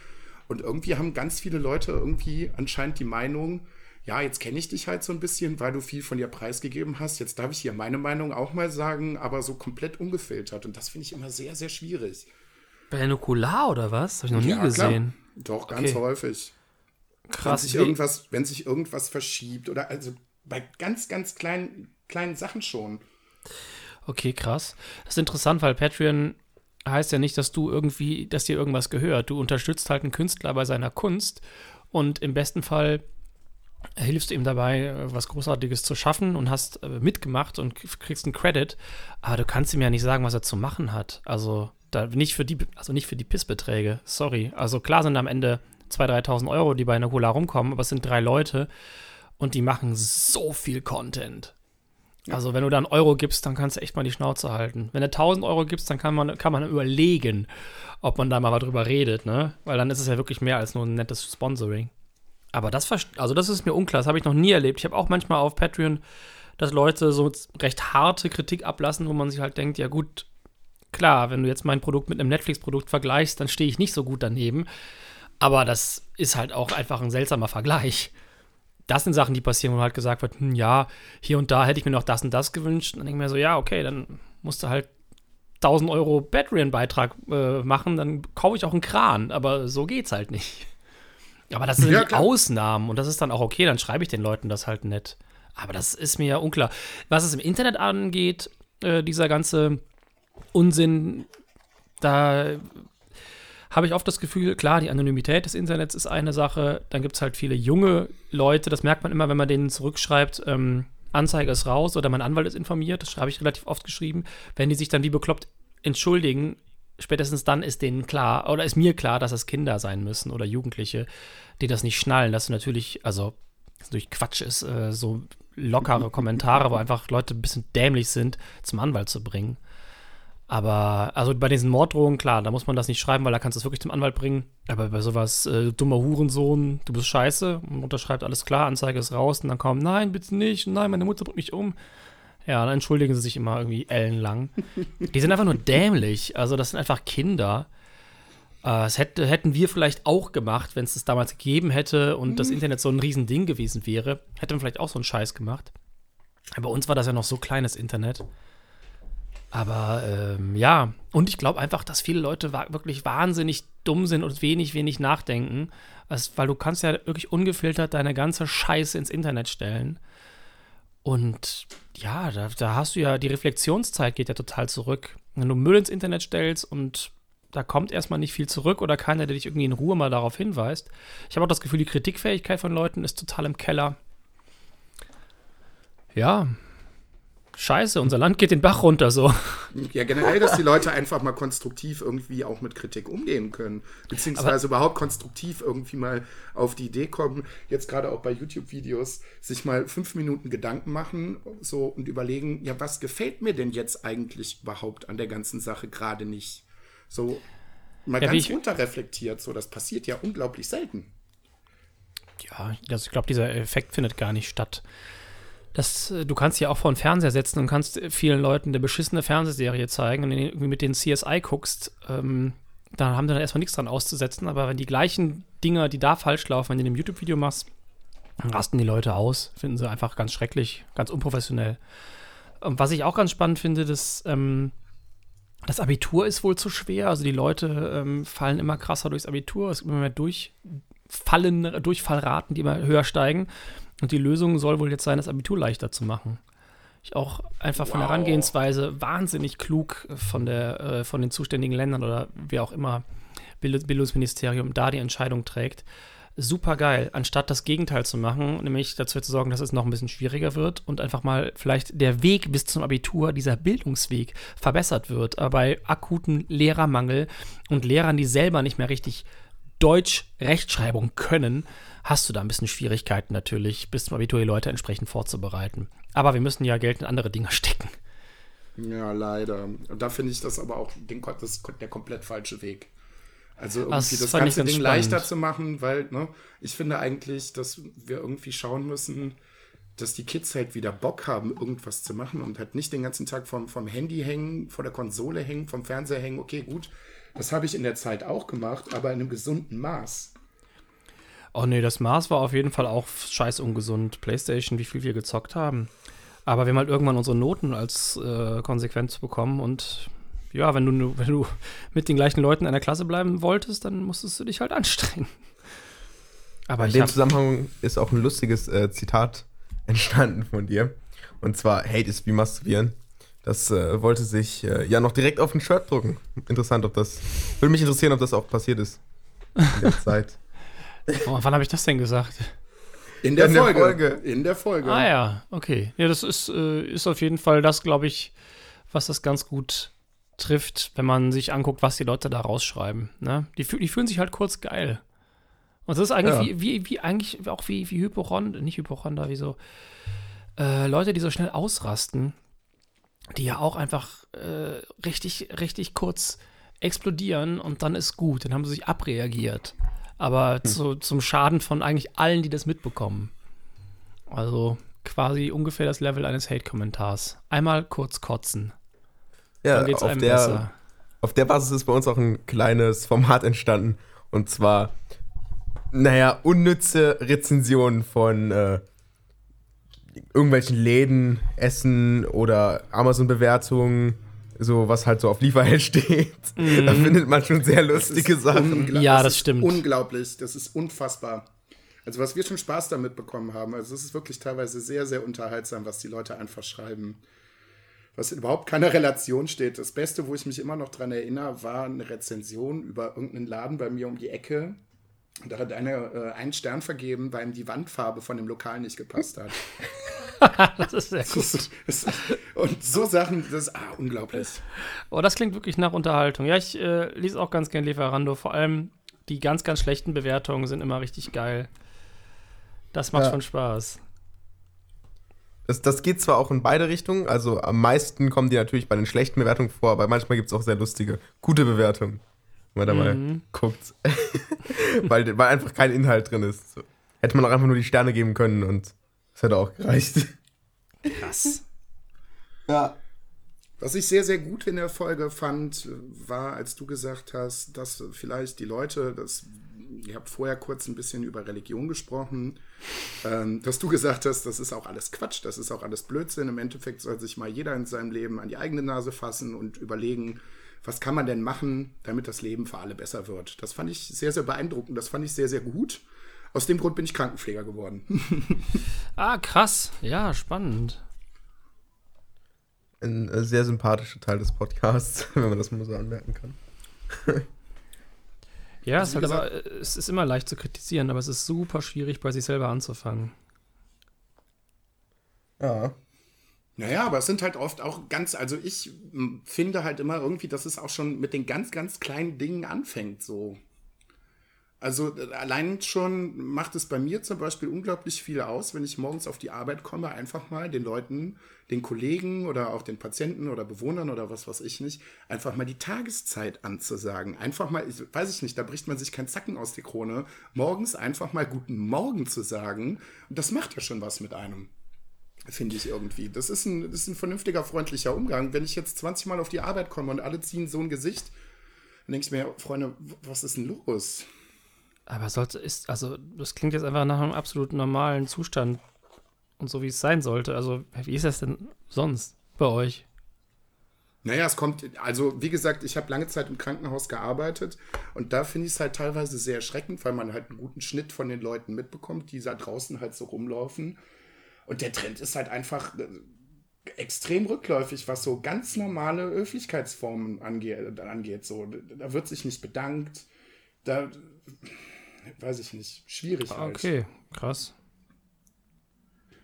Speaker 2: Und irgendwie haben ganz viele Leute irgendwie anscheinend die Meinung, ja, jetzt kenne ich dich halt so ein bisschen, weil du viel von dir preisgegeben hast. Jetzt darf ich hier meine Meinung auch mal sagen, aber so komplett ungefiltert. Und das finde ich immer sehr, sehr schwierig.
Speaker 3: Bei Nukular oder was? Habe ich noch nie ja, gesehen.
Speaker 2: Klar. Doch, ganz okay. häufig. Krass. Wenn sich, irgendwas, wenn sich irgendwas verschiebt oder also bei ganz, ganz kleinen, kleinen Sachen schon.
Speaker 3: Okay, krass. Das ist interessant, weil Patreon heißt ja nicht, dass du irgendwie, dass dir irgendwas gehört. Du unterstützt halt einen Künstler bei seiner Kunst und im besten Fall hilfst du ihm dabei, was Großartiges zu schaffen und hast äh, mitgemacht und kriegst einen Credit, aber du kannst ihm ja nicht sagen, was er zu machen hat. Also da nicht für die, also nicht für die Pissbeträge. Sorry. Also klar sind am Ende 2.000, 3.000 Euro, die bei einer Cola rumkommen, aber es sind drei Leute und die machen so viel Content. Also wenn du da einen Euro gibst, dann kannst du echt mal die Schnauze halten. Wenn du 1000 Euro gibst, dann kann man, kann man überlegen, ob man da mal drüber redet, ne? Weil dann ist es ja wirklich mehr als nur ein nettes Sponsoring. Aber das, also das ist mir unklar, das habe ich noch nie erlebt. Ich habe auch manchmal auf Patreon, dass Leute so recht harte Kritik ablassen, wo man sich halt denkt, ja gut, klar, wenn du jetzt mein Produkt mit einem Netflix-Produkt vergleichst, dann stehe ich nicht so gut daneben. Aber das ist halt auch einfach ein seltsamer Vergleich das sind Sachen, die passieren, wo halt gesagt wird, hm, ja, hier und da hätte ich mir noch das und das gewünscht. Und dann denke ich mir so, ja, okay, dann musst du halt 1000 Euro Patreon-Beitrag äh, machen, dann kaufe ich auch einen Kran. Aber so geht's halt nicht. Aber das sind ja, Ausnahmen und das ist dann auch okay, dann schreibe ich den Leuten das halt nett. Aber das ist mir ja unklar. Was es im Internet angeht, äh, dieser ganze Unsinn, da habe ich oft das Gefühl, klar, die Anonymität des Internets ist eine Sache. Dann gibt es halt viele junge Leute, das merkt man immer, wenn man denen zurückschreibt, ähm, Anzeige ist raus oder mein Anwalt ist informiert, das habe ich relativ oft geschrieben. Wenn die sich dann wie bekloppt entschuldigen, spätestens dann ist denen klar, oder ist mir klar, dass das Kinder sein müssen oder Jugendliche, die das nicht schnallen, dass natürlich, also das natürlich Quatsch ist, äh, so lockere Kommentare, wo einfach Leute ein bisschen dämlich sind, zum Anwalt zu bringen. Aber, also bei diesen Morddrohungen, klar, da muss man das nicht schreiben, weil da kannst du es wirklich zum Anwalt bringen. Aber bei sowas, äh, dummer Hurensohn, du bist scheiße, und unterschreibt alles klar, Anzeige ist raus, und dann kommt, nein, bitte nicht, nein, meine Mutter bringt mich um. Ja, dann entschuldigen sie sich immer irgendwie ellenlang. Die sind einfach nur dämlich. Also, das sind einfach Kinder. Äh, das hätte, hätten wir vielleicht auch gemacht, wenn es das damals gegeben hätte und mhm. das Internet so ein Riesending gewesen wäre. Hätten wir vielleicht auch so einen Scheiß gemacht. Aber bei uns war das ja noch so kleines Internet. Aber ähm, ja, und ich glaube einfach, dass viele Leute wa wirklich wahnsinnig dumm sind und wenig, wenig nachdenken. Also, weil du kannst ja wirklich ungefiltert deine ganze Scheiße ins Internet stellen. Und ja, da, da hast du ja, die Reflexionszeit geht ja total zurück. Wenn du Müll ins Internet stellst und da kommt erstmal nicht viel zurück oder keiner, der dich irgendwie in Ruhe mal darauf hinweist. Ich habe auch das Gefühl, die Kritikfähigkeit von Leuten ist total im Keller. Ja, Scheiße, unser Land geht den Bach runter so.
Speaker 2: Ja, generell, dass die Leute einfach mal konstruktiv irgendwie auch mit Kritik umgehen können. Beziehungsweise Aber überhaupt konstruktiv irgendwie mal auf die Idee kommen, jetzt gerade auch bei YouTube-Videos, sich mal fünf Minuten Gedanken machen so und überlegen, ja, was gefällt mir denn jetzt eigentlich überhaupt an der ganzen Sache gerade nicht? So mal ja, ganz runterreflektiert, so das passiert ja unglaublich selten.
Speaker 3: Ja, also ich glaube, dieser Effekt findet gar nicht statt. Das, äh, du kannst ja auch vor den Fernseher setzen und kannst vielen Leuten eine beschissene Fernsehserie zeigen und irgendwie mit den CSI guckst, ähm, da haben die dann erstmal nichts dran auszusetzen. Aber wenn die gleichen Dinger, die da falsch laufen, wenn du in einem YouTube-Video machst, dann rasten die Leute aus. Finden sie einfach ganz schrecklich, ganz unprofessionell. Und was ich auch ganz spannend finde, dass ähm, das Abitur ist wohl zu schwer. Also die Leute ähm, fallen immer krasser durchs Abitur. Es gibt immer mehr Durchfallen, Durchfallraten, die immer höher steigen. Und die Lösung soll wohl jetzt sein, das Abitur leichter zu machen. Ich auch einfach von wow. der Herangehensweise wahnsinnig klug von, der, äh, von den zuständigen Ländern oder wie auch immer Bildungsministerium da die Entscheidung trägt. super geil, anstatt das Gegenteil zu machen, nämlich dazu zu sorgen, dass es noch ein bisschen schwieriger wird und einfach mal vielleicht der Weg bis zum Abitur, dieser Bildungsweg verbessert wird. Aber bei akuten Lehrermangel und Lehrern, die selber nicht mehr richtig Deutsch Rechtschreibung können, hast du da ein bisschen Schwierigkeiten natürlich, bis zum Abitur die Leute entsprechend vorzubereiten. Aber wir müssen ja Geld in andere Dinge stecken.
Speaker 2: Ja, leider. Und da finde ich das aber auch den, das der komplett falsche Weg. Also irgendwie das, das ganze Ding spannend. leichter zu machen, weil ne, ich finde eigentlich, dass wir irgendwie schauen müssen, dass die Kids halt wieder Bock haben, irgendwas zu machen und halt nicht den ganzen Tag vom, vom Handy hängen, vor der Konsole hängen, vom Fernseher hängen. Okay, gut, das habe ich in der Zeit auch gemacht, aber in einem gesunden Maß.
Speaker 3: Oh nee, das Maß war auf jeden Fall auch scheiß ungesund. PlayStation, wie viel wir gezockt haben. Aber wir haben halt irgendwann unsere Noten als äh, Konsequenz bekommen und ja, wenn du, wenn du mit den gleichen Leuten in der Klasse bleiben wolltest, dann musstest du dich halt anstrengen.
Speaker 1: Aber in dem Zusammenhang ist auch ein lustiges äh, Zitat entstanden von dir. Und zwar, Hate ist wie Masturbieren. Das äh, wollte sich äh, ja noch direkt auf ein Shirt drucken. Interessant, ob das. Würde mich interessieren, ob das auch passiert ist. In der Zeit.
Speaker 3: Oh, wann habe ich das denn gesagt?
Speaker 2: In der, in Folge. der Folge. In der Folge.
Speaker 3: Ah ja, okay. Ja, das ist, äh, ist auf jeden Fall das, glaube ich, was das ganz gut trifft, wenn man sich anguckt, was die Leute da rausschreiben. Ne? Die, die fühlen sich halt kurz geil. Und das ist eigentlich ja. wie, wie, wie, eigentlich auch wie, wie Hypochonder, nicht Hypochonder, wie so äh, Leute, die so schnell ausrasten, die ja auch einfach äh, richtig, richtig kurz explodieren und dann ist gut. Dann haben sie sich abreagiert. Aber hm. zu, zum Schaden von eigentlich allen, die das mitbekommen. Also quasi ungefähr das Level eines Hate-Kommentars. Einmal kurz kotzen.
Speaker 1: Ja, Dann geht's auf, einem der, besser. auf der Basis ist bei uns auch ein kleines Format entstanden. Und zwar, naja, unnütze Rezensionen von äh, irgendwelchen Läden, Essen oder Amazon-Bewertungen, so was halt so auf Lieferheld steht. Mhm. Da findet man schon sehr lustige Sachen.
Speaker 3: Ja, das, das stimmt.
Speaker 2: Unglaublich, das ist unfassbar. Also was wir schon Spaß damit bekommen haben, also es ist wirklich teilweise sehr, sehr unterhaltsam, was die Leute einfach schreiben was in überhaupt keiner Relation steht. Das Beste, wo ich mich immer noch dran erinnere, war eine Rezension über irgendeinen Laden bei mir um die Ecke. Und da hat einer äh, einen Stern vergeben, weil ihm die Wandfarbe von dem Lokal nicht gepasst hat. das ist sehr gut. und so Sachen, das ist ah, unglaublich.
Speaker 3: Oh, das klingt wirklich nach Unterhaltung. Ja, ich äh, lese auch ganz gern Lieferando. Vor allem die ganz, ganz schlechten Bewertungen sind immer richtig geil. Das macht ja. schon Spaß.
Speaker 1: Das, das geht zwar auch in beide Richtungen, also am meisten kommen die natürlich bei den schlechten Bewertungen vor, aber manchmal gibt es auch sehr lustige, gute Bewertungen, wenn man da mal mhm. guckt. weil, weil einfach kein Inhalt drin ist. So. Hätte man auch einfach nur die Sterne geben können und das hätte auch gereicht.
Speaker 3: Krass.
Speaker 2: Ja. Was ich sehr, sehr gut in der Folge fand, war, als du gesagt hast, dass vielleicht die Leute, das ihr habt vorher kurz ein bisschen über Religion gesprochen, ähm, dass du gesagt hast, das ist auch alles Quatsch, das ist auch alles Blödsinn. Im Endeffekt soll sich mal jeder in seinem Leben an die eigene Nase fassen und überlegen, was kann man denn machen, damit das Leben für alle besser wird. Das fand ich sehr, sehr beeindruckend, das fand ich sehr, sehr gut. Aus dem Grund bin ich Krankenpfleger geworden.
Speaker 3: ah, krass. Ja, spannend.
Speaker 1: Ein äh, sehr sympathischer Teil des Podcasts, wenn man das mal so anmerken kann.
Speaker 3: Ja, also, es, halt aber, äh, es ist immer leicht zu kritisieren, aber es ist super schwierig, bei sich selber anzufangen.
Speaker 2: Ja. Naja, aber es sind halt oft auch ganz, also ich finde halt immer irgendwie, dass es auch schon mit den ganz, ganz kleinen Dingen anfängt, so. Also äh, allein schon macht es bei mir zum Beispiel unglaublich viel aus, wenn ich morgens auf die Arbeit komme, einfach mal den Leuten, den Kollegen oder auch den Patienten oder Bewohnern oder was weiß ich nicht, einfach mal die Tageszeit anzusagen. Einfach mal, ich, weiß ich nicht, da bricht man sich kein Zacken aus der Krone, morgens einfach mal guten Morgen zu sagen. Und das macht ja schon was mit einem. Finde ich irgendwie. Das ist, ein, das ist ein vernünftiger, freundlicher Umgang. Wenn ich jetzt 20 Mal auf die Arbeit komme und alle ziehen so ein Gesicht, dann denke ich mir, Freunde, was ist denn los?
Speaker 3: Aber sollte ist, also das klingt jetzt einfach nach einem absolut normalen Zustand und so wie es sein sollte. Also, wie ist das denn sonst bei euch?
Speaker 2: Naja, es kommt, also wie gesagt, ich habe lange Zeit im Krankenhaus gearbeitet und da finde ich es halt teilweise sehr erschreckend, weil man halt einen guten Schnitt von den Leuten mitbekommt, die da draußen halt so rumlaufen. Und der Trend ist halt einfach äh, extrem rückläufig, was so ganz normale Höflichkeitsformen angeht. angeht. So, da wird sich nicht bedankt. Da weiß ich nicht, schwierig.
Speaker 3: Ah, halt. Okay, krass.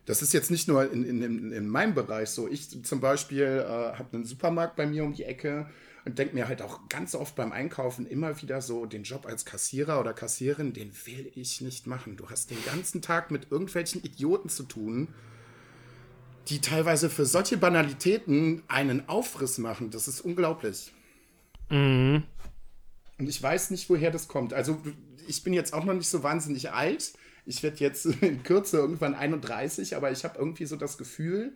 Speaker 2: Das ist jetzt nicht nur in, in, in meinem Bereich so. Ich zum Beispiel äh, habe einen Supermarkt bei mir um die Ecke und denke mir halt auch ganz oft beim Einkaufen immer wieder so, den Job als Kassierer oder Kassierin, den will ich nicht machen. Du hast den ganzen Tag mit irgendwelchen Idioten zu tun, die teilweise für solche Banalitäten einen Aufriss machen. Das ist unglaublich. Mhm. Und ich weiß nicht, woher das kommt. Also ich bin jetzt auch noch nicht so wahnsinnig alt. Ich werde jetzt in Kürze irgendwann 31, aber ich habe irgendwie so das Gefühl,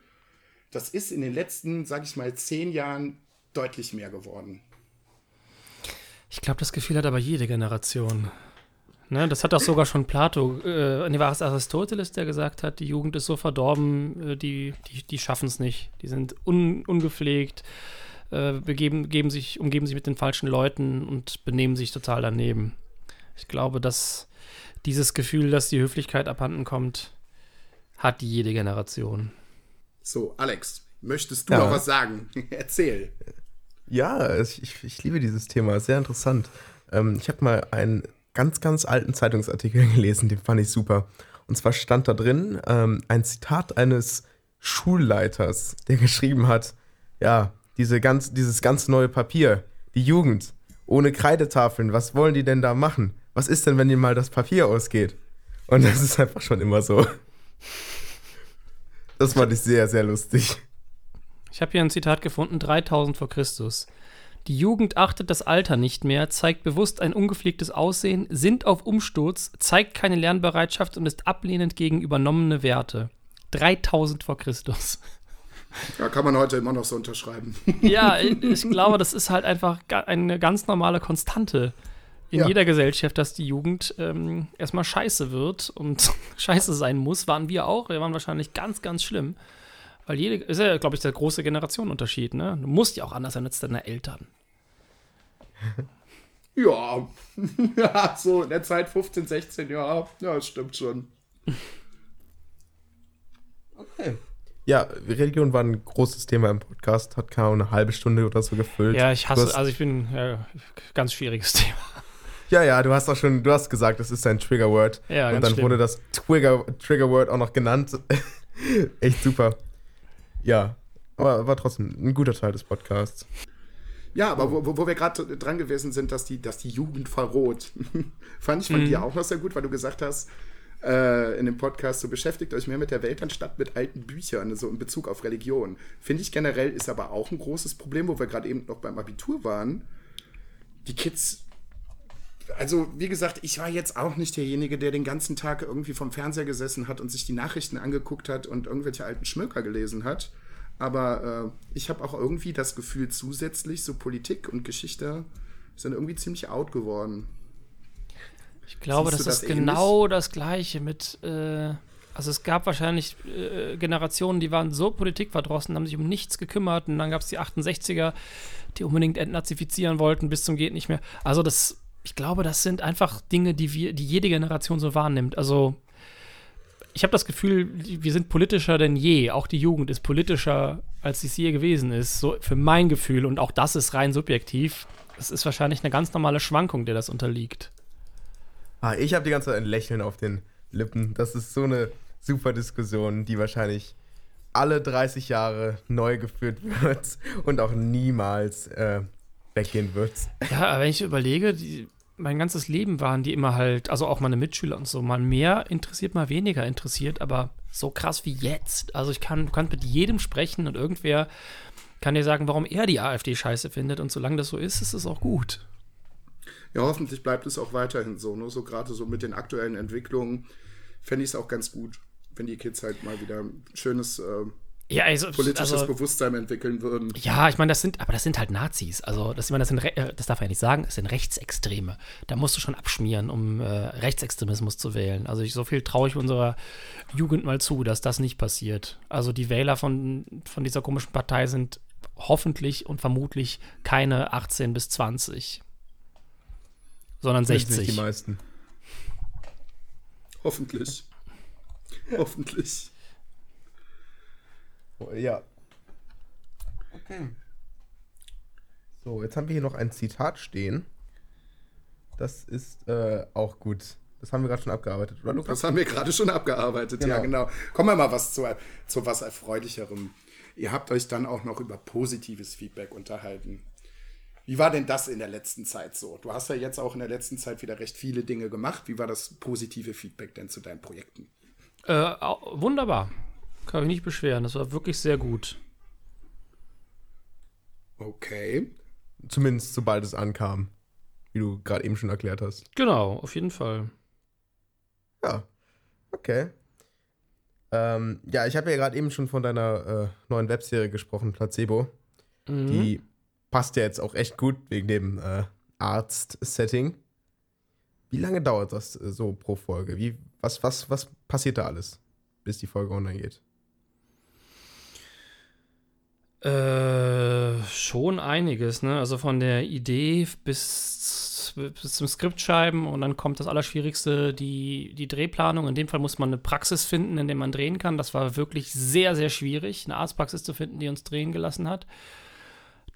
Speaker 2: das ist in den letzten, sag ich mal, zehn Jahren deutlich mehr geworden.
Speaker 3: Ich glaube, das Gefühl hat aber jede Generation. Ne, das hat auch sogar schon Plato, äh, nee, war es Aristoteles, der gesagt hat, die Jugend ist so verdorben, äh, die, die, die schaffen es nicht. Die sind un, ungepflegt, äh, begeben, geben sich, umgeben sich mit den falschen Leuten und benehmen sich total daneben. Ich glaube, dass dieses Gefühl, dass die Höflichkeit abhanden kommt, hat jede Generation.
Speaker 2: So, Alex, möchtest du ja. noch was sagen? Erzähl.
Speaker 1: Ja, ich, ich, liebe dieses Thema, sehr interessant. Ähm, ich habe mal einen ganz, ganz alten Zeitungsartikel gelesen, den fand ich super. Und zwar stand da drin ähm, ein Zitat eines Schulleiters, der geschrieben hat, ja, diese ganz, dieses ganz neue Papier, die Jugend, ohne Kreidetafeln, was wollen die denn da machen? Was ist denn, wenn ihnen mal das Papier ausgeht? Und das ist einfach schon immer so. Das fand ich sehr, sehr lustig.
Speaker 3: Ich habe hier ein Zitat gefunden, 3000 vor Christus. Die Jugend achtet das Alter nicht mehr, zeigt bewusst ein ungepflegtes Aussehen, sinnt auf Umsturz, zeigt keine Lernbereitschaft und ist ablehnend gegen übernommene Werte. 3000 vor Christus.
Speaker 2: Ja, kann man heute immer noch so unterschreiben.
Speaker 3: Ja, ich glaube, das ist halt einfach eine ganz normale Konstante in ja. jeder Gesellschaft, dass die Jugend ähm, erstmal scheiße wird und scheiße sein muss. Waren wir auch. Wir waren wahrscheinlich ganz, ganz schlimm. Weil jede, ist ja, glaube ich, der große Generationenunterschied, ne? Du musst ja auch anders sein als deine Eltern.
Speaker 2: Ja, ja, so in der Zeit 15, 16, ja, ja, das stimmt schon.
Speaker 1: Okay. Ja, Religion war ein großes Thema im Podcast, hat kaum eine halbe Stunde oder so gefüllt.
Speaker 3: Ja, ich hasse, also ich bin, ja, ganz schwieriges Thema.
Speaker 1: Ja, ja, du hast auch schon, du hast gesagt, das ist ein Triggerword. Ja, Und dann schlimm. wurde das Trigger, Triggerword auch noch genannt. Echt super. Ja, aber war trotzdem ein guter Teil des Podcasts.
Speaker 2: Ja, aber wo, wo wir gerade dran gewesen sind, dass die, dass die Jugend verroht, fand ich von mhm. dir auch noch sehr gut, weil du gesagt hast, äh, in dem Podcast, so beschäftigt euch mehr mit der Welt anstatt mit alten Büchern, so in Bezug auf Religion. Finde ich generell ist aber auch ein großes Problem, wo wir gerade eben noch beim Abitur waren. Die Kids, also wie gesagt, ich war jetzt auch nicht derjenige, der den ganzen Tag irgendwie vom Fernseher gesessen hat und sich die Nachrichten angeguckt hat und irgendwelche alten Schmöker gelesen hat. Aber äh, ich habe auch irgendwie das Gefühl, zusätzlich so Politik und Geschichte sind irgendwie ziemlich out geworden.
Speaker 3: Ich glaube, das, das, ist ähnlich? genau das Gleiche mit. Äh, also es gab wahrscheinlich äh, Generationen, die waren so politikverdrossen, haben sich um nichts gekümmert und dann gab es die 68er, die unbedingt entnazifizieren wollten bis zum geht nicht mehr. Also das, ich glaube, das sind einfach Dinge, die wir, die jede Generation so wahrnimmt. Also ich habe das Gefühl, wir sind politischer denn je. Auch die Jugend ist politischer, als sie es je gewesen ist. So für mein Gefühl und auch das ist rein subjektiv. Es ist wahrscheinlich eine ganz normale Schwankung, der das unterliegt.
Speaker 1: Ah, ich habe die ganze Zeit ein Lächeln auf den Lippen. Das ist so eine super Diskussion, die wahrscheinlich alle 30 Jahre neu geführt wird und auch niemals äh, weggehen wird.
Speaker 3: Ja, aber wenn ich überlege, die, mein ganzes Leben waren die immer halt, also auch meine Mitschüler und so, mal mehr interessiert, mal weniger interessiert, aber so krass wie jetzt. Also ich kann, kann mit jedem sprechen und irgendwer kann dir sagen, warum er die AfD scheiße findet und solange das so ist, ist es auch gut.
Speaker 2: Ja, hoffentlich bleibt es auch weiterhin so. Ne? So gerade so mit den aktuellen Entwicklungen fände ich es auch ganz gut, wenn die Kids halt mal wieder ein schönes äh, ja, also, politisches also, Bewusstsein entwickeln würden.
Speaker 3: Ja, ich meine, das sind, aber das sind halt Nazis. Also, das, ich meine, das, sind, äh, das darf man ja nicht sagen, das sind Rechtsextreme. Da musst du schon abschmieren, um äh, Rechtsextremismus zu wählen. Also, ich, so viel traue ich unserer Jugend mal zu, dass das nicht passiert. Also, die Wähler von, von dieser komischen Partei sind hoffentlich und vermutlich keine 18 bis 20 sondern 60. Nicht
Speaker 1: die meisten.
Speaker 2: Hoffentlich. Hoffentlich.
Speaker 1: Ja. Okay. So, jetzt haben wir hier noch ein Zitat stehen. Das ist äh, auch gut. Das haben wir gerade schon abgearbeitet, oder
Speaker 2: Lukas? Das haben wir gerade schon abgearbeitet, genau. ja, genau. Kommen wir mal was zu, zu was Erfreulicherem. Ihr habt euch dann auch noch über positives Feedback unterhalten. Wie war denn das in der letzten Zeit so? Du hast ja jetzt auch in der letzten Zeit wieder recht viele Dinge gemacht. Wie war das positive Feedback denn zu deinen Projekten?
Speaker 3: Äh, wunderbar. Kann ich nicht beschweren. Das war wirklich sehr gut.
Speaker 2: Okay.
Speaker 1: Zumindest sobald es ankam. Wie du gerade eben schon erklärt hast.
Speaker 3: Genau, auf jeden Fall.
Speaker 1: Ja. Okay. Ähm, ja, ich habe ja gerade eben schon von deiner äh, neuen Webserie gesprochen, Placebo. Mhm. Die passt ja jetzt auch echt gut wegen dem äh, Arzt-Setting. Wie lange dauert das äh, so pro Folge? Wie, was, was, was passiert da alles, bis die Folge online geht?
Speaker 3: Äh, schon einiges, ne? Also von der Idee bis, bis zum Skriptschreiben und dann kommt das Allerschwierigste, die, die Drehplanung. In dem Fall muss man eine Praxis finden, in der man drehen kann. Das war wirklich sehr, sehr schwierig, eine Arztpraxis zu finden, die uns drehen gelassen hat.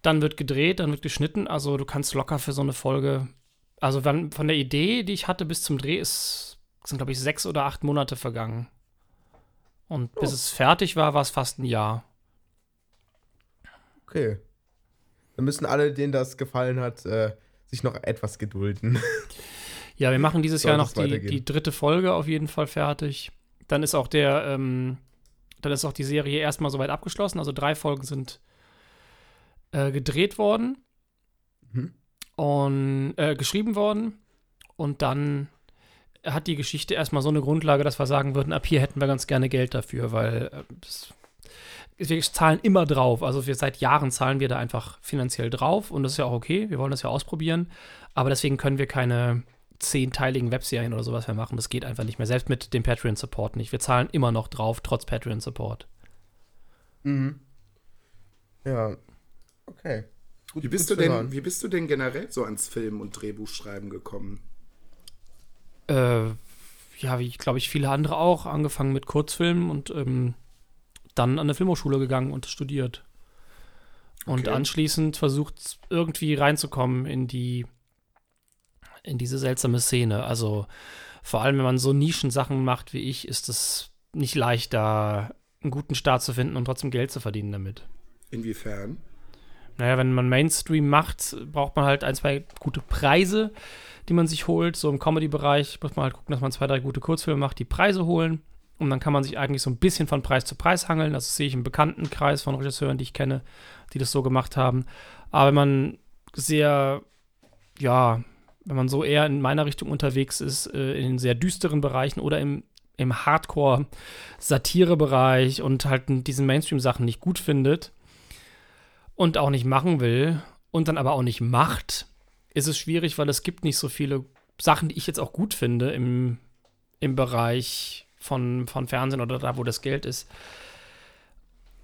Speaker 3: Dann wird gedreht, dann wird geschnitten. Also du kannst locker für so eine Folge. Also wenn, von der Idee, die ich hatte, bis zum Dreh ist, sind, glaube ich, sechs oder acht Monate vergangen. Und oh. bis es fertig war, war es fast ein Jahr.
Speaker 1: Okay. Dann müssen alle, denen das gefallen hat, äh, sich noch etwas gedulden.
Speaker 3: Ja, wir machen dieses Jahr noch die, die, dritte Folge auf jeden Fall fertig. Dann ist auch der, ähm, dann ist auch die Serie erstmal soweit abgeschlossen. Also drei Folgen sind äh, gedreht worden mhm. und äh, geschrieben worden. Und dann hat die Geschichte erstmal so eine Grundlage, dass wir sagen würden, ab hier hätten wir ganz gerne Geld dafür, weil äh, das, wir zahlen immer drauf. Also wir seit Jahren zahlen wir da einfach finanziell drauf und das ist ja auch okay. Wir wollen das ja ausprobieren. Aber deswegen können wir keine zehnteiligen Webserien oder sowas mehr machen. Das geht einfach nicht mehr. Selbst mit dem Patreon-Support nicht. Wir zahlen immer noch drauf, trotz Patreon-Support.
Speaker 1: Mhm. Ja, Okay.
Speaker 2: Gut, wie, bist du denn, wie bist du denn generell so ans Film- und Drehbuchschreiben gekommen?
Speaker 3: Äh, ja, wie glaube ich viele andere auch, angefangen mit Kurzfilmen und ähm, dann an der Filmhochschule gegangen und studiert. Und okay. anschließend versucht irgendwie reinzukommen in die in diese seltsame Szene. Also vor allem, wenn man so Nischensachen macht wie ich, ist es nicht leicht, da einen guten Start zu finden und trotzdem Geld zu verdienen damit.
Speaker 2: Inwiefern?
Speaker 3: naja, wenn man Mainstream macht, braucht man halt ein, zwei gute Preise, die man sich holt. So im Comedy-Bereich muss man halt gucken, dass man zwei, drei gute Kurzfilme macht, die Preise holen. Und dann kann man sich eigentlich so ein bisschen von Preis zu Preis hangeln. Das sehe ich im bekannten Kreis von Regisseuren, die ich kenne, die das so gemacht haben. Aber wenn man sehr, ja, wenn man so eher in meiner Richtung unterwegs ist, äh, in sehr düsteren Bereichen oder im, im Hardcore-Satire-Bereich und halt diesen Mainstream-Sachen nicht gut findet, und auch nicht machen will und dann aber auch nicht macht, ist es schwierig, weil es gibt nicht so viele Sachen, die ich jetzt auch gut finde im, im Bereich von, von Fernsehen oder da, wo das Geld ist.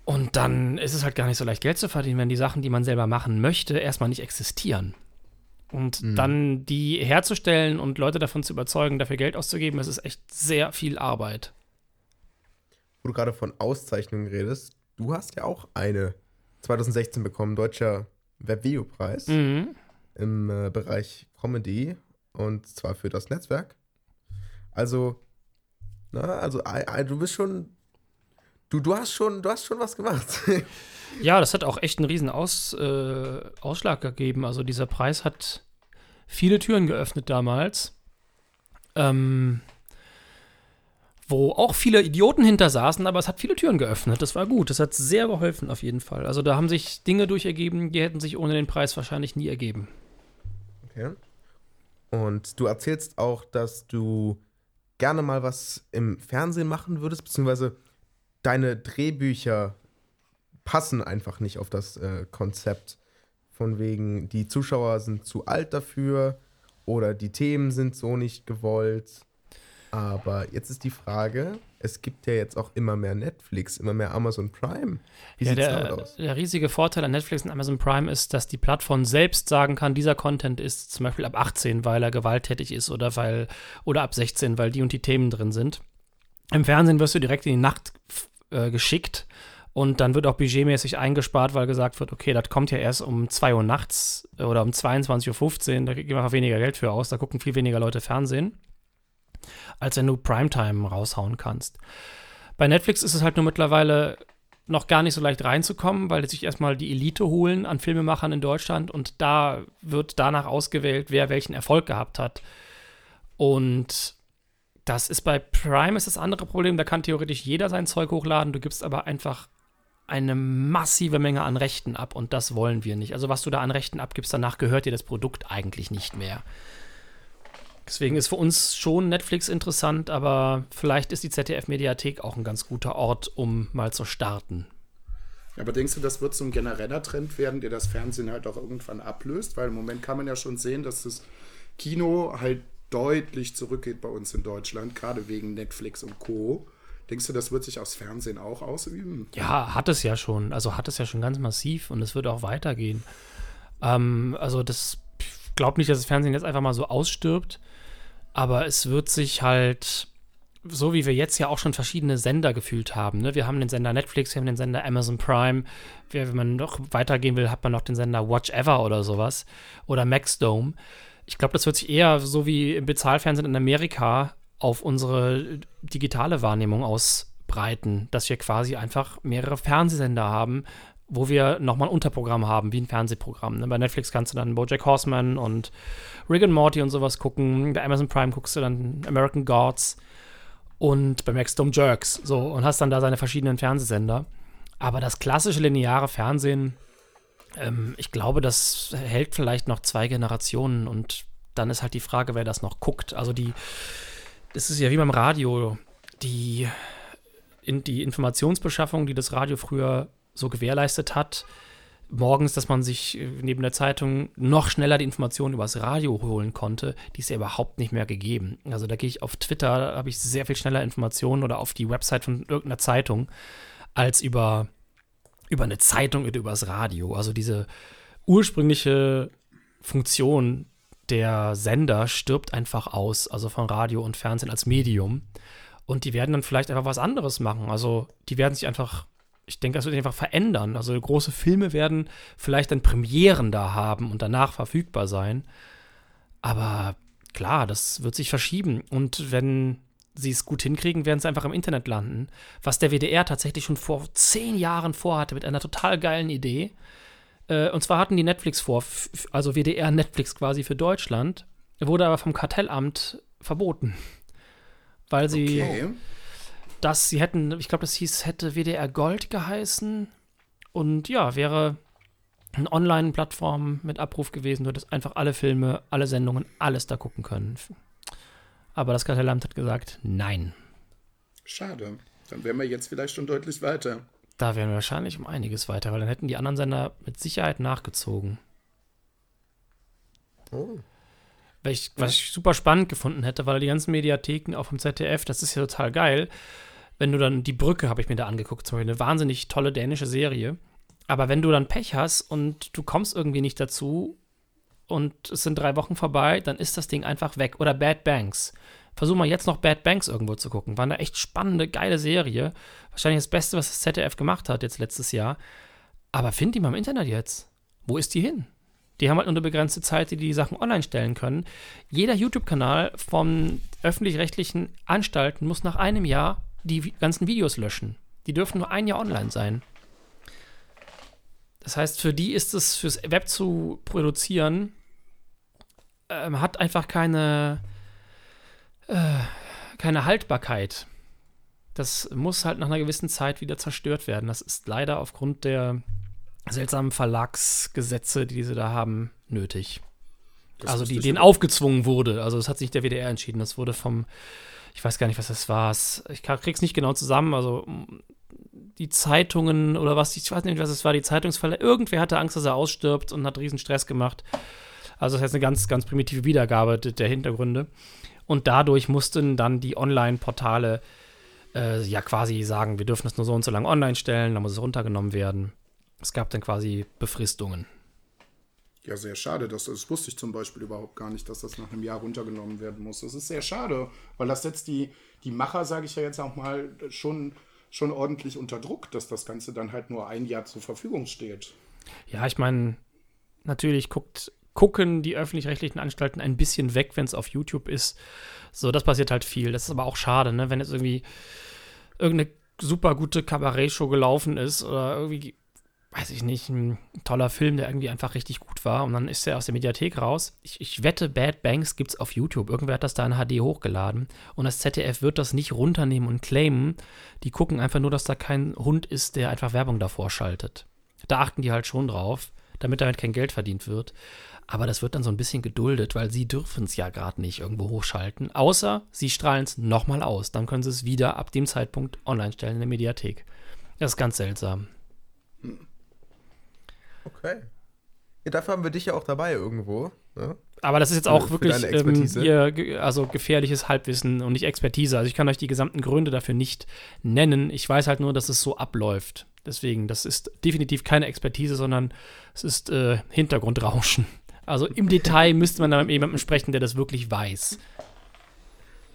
Speaker 3: Und dann ist es halt gar nicht so leicht, Geld zu verdienen, wenn die Sachen, die man selber machen möchte, erstmal nicht existieren. Und mhm. dann die herzustellen und Leute davon zu überzeugen, dafür Geld auszugeben, das ist echt sehr viel Arbeit.
Speaker 1: Wo du gerade von Auszeichnungen redest, du hast ja auch eine 2016 bekommen, deutscher Webvideopreis mhm. im äh, Bereich Comedy und zwar für das Netzwerk. Also, na, also I, I, du bist schon, du, du hast schon, du hast schon was gemacht.
Speaker 3: ja, das hat auch echt einen riesen Aus, äh, Ausschlag gegeben. Also dieser Preis hat viele Türen geöffnet damals. Ähm, wo auch viele Idioten hinter saßen, aber es hat viele Türen geöffnet. Das war gut. Das hat sehr geholfen auf jeden Fall. Also da haben sich Dinge durchergeben, die hätten sich ohne den Preis wahrscheinlich nie ergeben.
Speaker 1: Okay. Und du erzählst auch, dass du gerne mal was im Fernsehen machen würdest, beziehungsweise deine Drehbücher passen einfach nicht auf das äh, Konzept. Von wegen, die Zuschauer sind zu alt dafür oder die Themen sind so nicht gewollt aber jetzt ist die Frage, es gibt ja jetzt auch immer mehr Netflix, immer mehr Amazon Prime.
Speaker 3: Wie ja, sieht es damit aus? Der riesige Vorteil an Netflix und Amazon Prime ist, dass die Plattform selbst sagen kann, dieser Content ist zum Beispiel ab 18, weil er gewalttätig ist oder weil oder ab 16, weil die und die Themen drin sind. Im Fernsehen wirst du direkt in die Nacht äh, geschickt und dann wird auch budgetmäßig eingespart, weil gesagt wird, okay, das kommt ja erst um 2 Uhr nachts oder um 22.15 Uhr, da geben wir einfach weniger Geld für aus, da gucken viel weniger Leute Fernsehen. Als wenn du Primetime raushauen kannst. Bei Netflix ist es halt nur mittlerweile noch gar nicht so leicht reinzukommen, weil sich erstmal die Elite holen an Filmemachern in Deutschland und da wird danach ausgewählt, wer welchen Erfolg gehabt hat. Und das ist bei Prime ist das andere Problem, da kann theoretisch jeder sein Zeug hochladen, du gibst aber einfach eine massive Menge an Rechten ab und das wollen wir nicht. Also was du da an Rechten abgibst, danach gehört dir das Produkt eigentlich nicht mehr. Deswegen ist für uns schon Netflix interessant, aber vielleicht ist die ZDF-Mediathek auch ein ganz guter Ort, um mal zu starten.
Speaker 2: Aber denkst du, das wird so ein genereller Trend werden, der das Fernsehen halt auch irgendwann ablöst? Weil im Moment kann man ja schon sehen, dass das Kino halt deutlich zurückgeht bei uns in Deutschland, gerade wegen Netflix und Co. Denkst du, das wird sich aufs Fernsehen auch ausüben?
Speaker 3: Ja, hat es ja schon. Also hat es ja schon ganz massiv und es wird auch weitergehen. Ähm, also das glaube nicht, dass das Fernsehen jetzt einfach mal so ausstirbt, aber es wird sich halt so wie wir jetzt ja auch schon verschiedene Sender gefühlt haben. Ne? Wir haben den Sender Netflix, wir haben den Sender Amazon Prime. Wenn man noch weitergehen will, hat man noch den Sender Watch Ever oder sowas. Oder Maxdome. Ich glaube, das wird sich eher so wie im Bezahlfernsehen in Amerika auf unsere digitale Wahrnehmung ausbreiten, dass wir quasi einfach mehrere Fernsehsender haben, wo wir nochmal ein Unterprogramm haben, wie ein Fernsehprogramm. Ne? Bei Netflix kannst du dann Bojack Horseman und Rick and Morty und sowas gucken. Bei Amazon Prime guckst du dann American Gods und bei Maxdome Jerks. So, und hast dann da seine verschiedenen Fernsehsender. Aber das klassische lineare Fernsehen ähm, ich glaube, das hält vielleicht noch zwei Generationen und dann ist halt die Frage, wer das noch guckt. Also die, es ist ja wie beim Radio, die, in, die Informationsbeschaffung, die das Radio früher so gewährleistet hat, morgens, dass man sich äh, neben der Zeitung noch schneller die Informationen übers Radio holen konnte, die ist ja überhaupt nicht mehr gegeben. Also da gehe ich auf Twitter, da habe ich sehr viel schneller Informationen oder auf die Website von irgendeiner Zeitung als über über eine Zeitung oder übers Radio. Also diese ursprüngliche Funktion der Sender stirbt einfach aus, also von Radio und Fernsehen als Medium. Und die werden dann vielleicht einfach was anderes machen. Also die werden sich einfach, ich denke, das wird sich einfach verändern. Also große Filme werden vielleicht dann Premieren da haben und danach verfügbar sein. Aber klar, das wird sich verschieben. Und wenn sie es gut hinkriegen, werden sie einfach im Internet landen. Was der WDR tatsächlich schon vor zehn Jahren vorhatte mit einer total geilen Idee. Äh, und zwar hatten die Netflix vor, also WDR Netflix quasi für Deutschland, wurde aber vom Kartellamt verboten. Weil sie okay. Das, sie hätten, ich glaube, das hieß, hätte WDR Gold geheißen. Und ja, wäre eine Online-Plattform mit Abruf gewesen, du hättest einfach alle Filme, alle Sendungen, alles da gucken können. Aber das Kartellamt hat gesagt, nein.
Speaker 2: Schade. Dann wären wir jetzt vielleicht schon deutlich weiter.
Speaker 3: Da wären wir wahrscheinlich um einiges weiter, weil dann hätten die anderen Sender mit Sicherheit nachgezogen. Oh. Ich, was ich super spannend gefunden hätte, weil die ganzen Mediatheken auch vom ZDF, das ist ja total geil. Wenn du dann die Brücke habe ich mir da angeguckt, zum Beispiel eine wahnsinnig tolle dänische Serie. Aber wenn du dann Pech hast und du kommst irgendwie nicht dazu, und es sind drei Wochen vorbei, dann ist das Ding einfach weg. Oder Bad Banks. Versuch mal jetzt noch Bad Banks irgendwo zu gucken. War eine echt spannende, geile Serie. Wahrscheinlich das Beste, was das ZDF gemacht hat jetzt letztes Jahr. Aber find die mal im Internet jetzt. Wo ist die hin? Die haben halt nur eine begrenzte Zeit, die die Sachen online stellen können. Jeder YouTube-Kanal von öffentlich-rechtlichen Anstalten muss nach einem Jahr die ganzen Videos löschen. Die dürfen nur ein Jahr online sein. Das heißt, für die ist es fürs Web zu produzieren, ähm, hat einfach keine, äh, keine Haltbarkeit. Das muss halt nach einer gewissen Zeit wieder zerstört werden. Das ist leider aufgrund der seltsamen Verlagsgesetze, die sie da haben, nötig. Das also die denen aufgezwungen wurde. Also das hat sich der WDR entschieden. Das wurde vom, ich weiß gar nicht, was das war. Ich krieg's nicht genau zusammen. Also die Zeitungen oder was, ich weiß nicht, was es war, die Zeitungsfälle. Irgendwer hatte Angst, dass er ausstirbt und hat riesen Stress gemacht. Also das heißt eine ganz, ganz primitive Wiedergabe der Hintergründe. Und dadurch mussten dann die Online-Portale äh, ja quasi sagen, wir dürfen es nur so und so lange online stellen, dann muss es runtergenommen werden. Es gab dann quasi Befristungen.
Speaker 2: Ja, sehr schade. Das, das wusste ich zum Beispiel überhaupt gar nicht, dass das nach einem Jahr runtergenommen werden muss. Das ist sehr schade, weil das setzt die, die Macher, sage ich ja jetzt auch mal, schon schon ordentlich unter Druck, dass das Ganze dann halt nur ein Jahr zur Verfügung steht.
Speaker 3: Ja, ich meine, natürlich guckt gucken die öffentlich-rechtlichen Anstalten ein bisschen weg, wenn es auf YouTube ist. So, das passiert halt viel. Das ist aber auch schade, ne? wenn jetzt irgendwie irgendeine super gute Kabarett-Show gelaufen ist oder irgendwie, weiß ich nicht, ein toller Film, der irgendwie einfach richtig gut war und dann ist er aus der Mediathek raus. Ich, ich wette, Bad Banks gibt es auf YouTube. Irgendwer hat das da in HD hochgeladen und das ZDF wird das nicht runternehmen und claimen. Die gucken einfach nur, dass da kein Hund ist, der einfach Werbung davor schaltet. Da achten die halt schon drauf, damit damit kein Geld verdient wird. Aber das wird dann so ein bisschen geduldet, weil sie dürfen es ja gerade nicht irgendwo hochschalten. Außer sie strahlen es nochmal aus. Dann können sie es wieder ab dem Zeitpunkt online stellen in der Mediathek. Das ist ganz seltsam.
Speaker 1: Okay. Ja, dafür haben wir dich ja auch dabei irgendwo. Ne?
Speaker 3: Aber das ist jetzt auch für, wirklich für ähm, ihr, also gefährliches Halbwissen und nicht Expertise. Also ich kann euch die gesamten Gründe dafür nicht nennen. Ich weiß halt nur, dass es so abläuft. Deswegen, das ist definitiv keine Expertise, sondern es ist äh, Hintergrundrauschen. Also im Detail müsste man dann mit jemandem sprechen, der das wirklich weiß.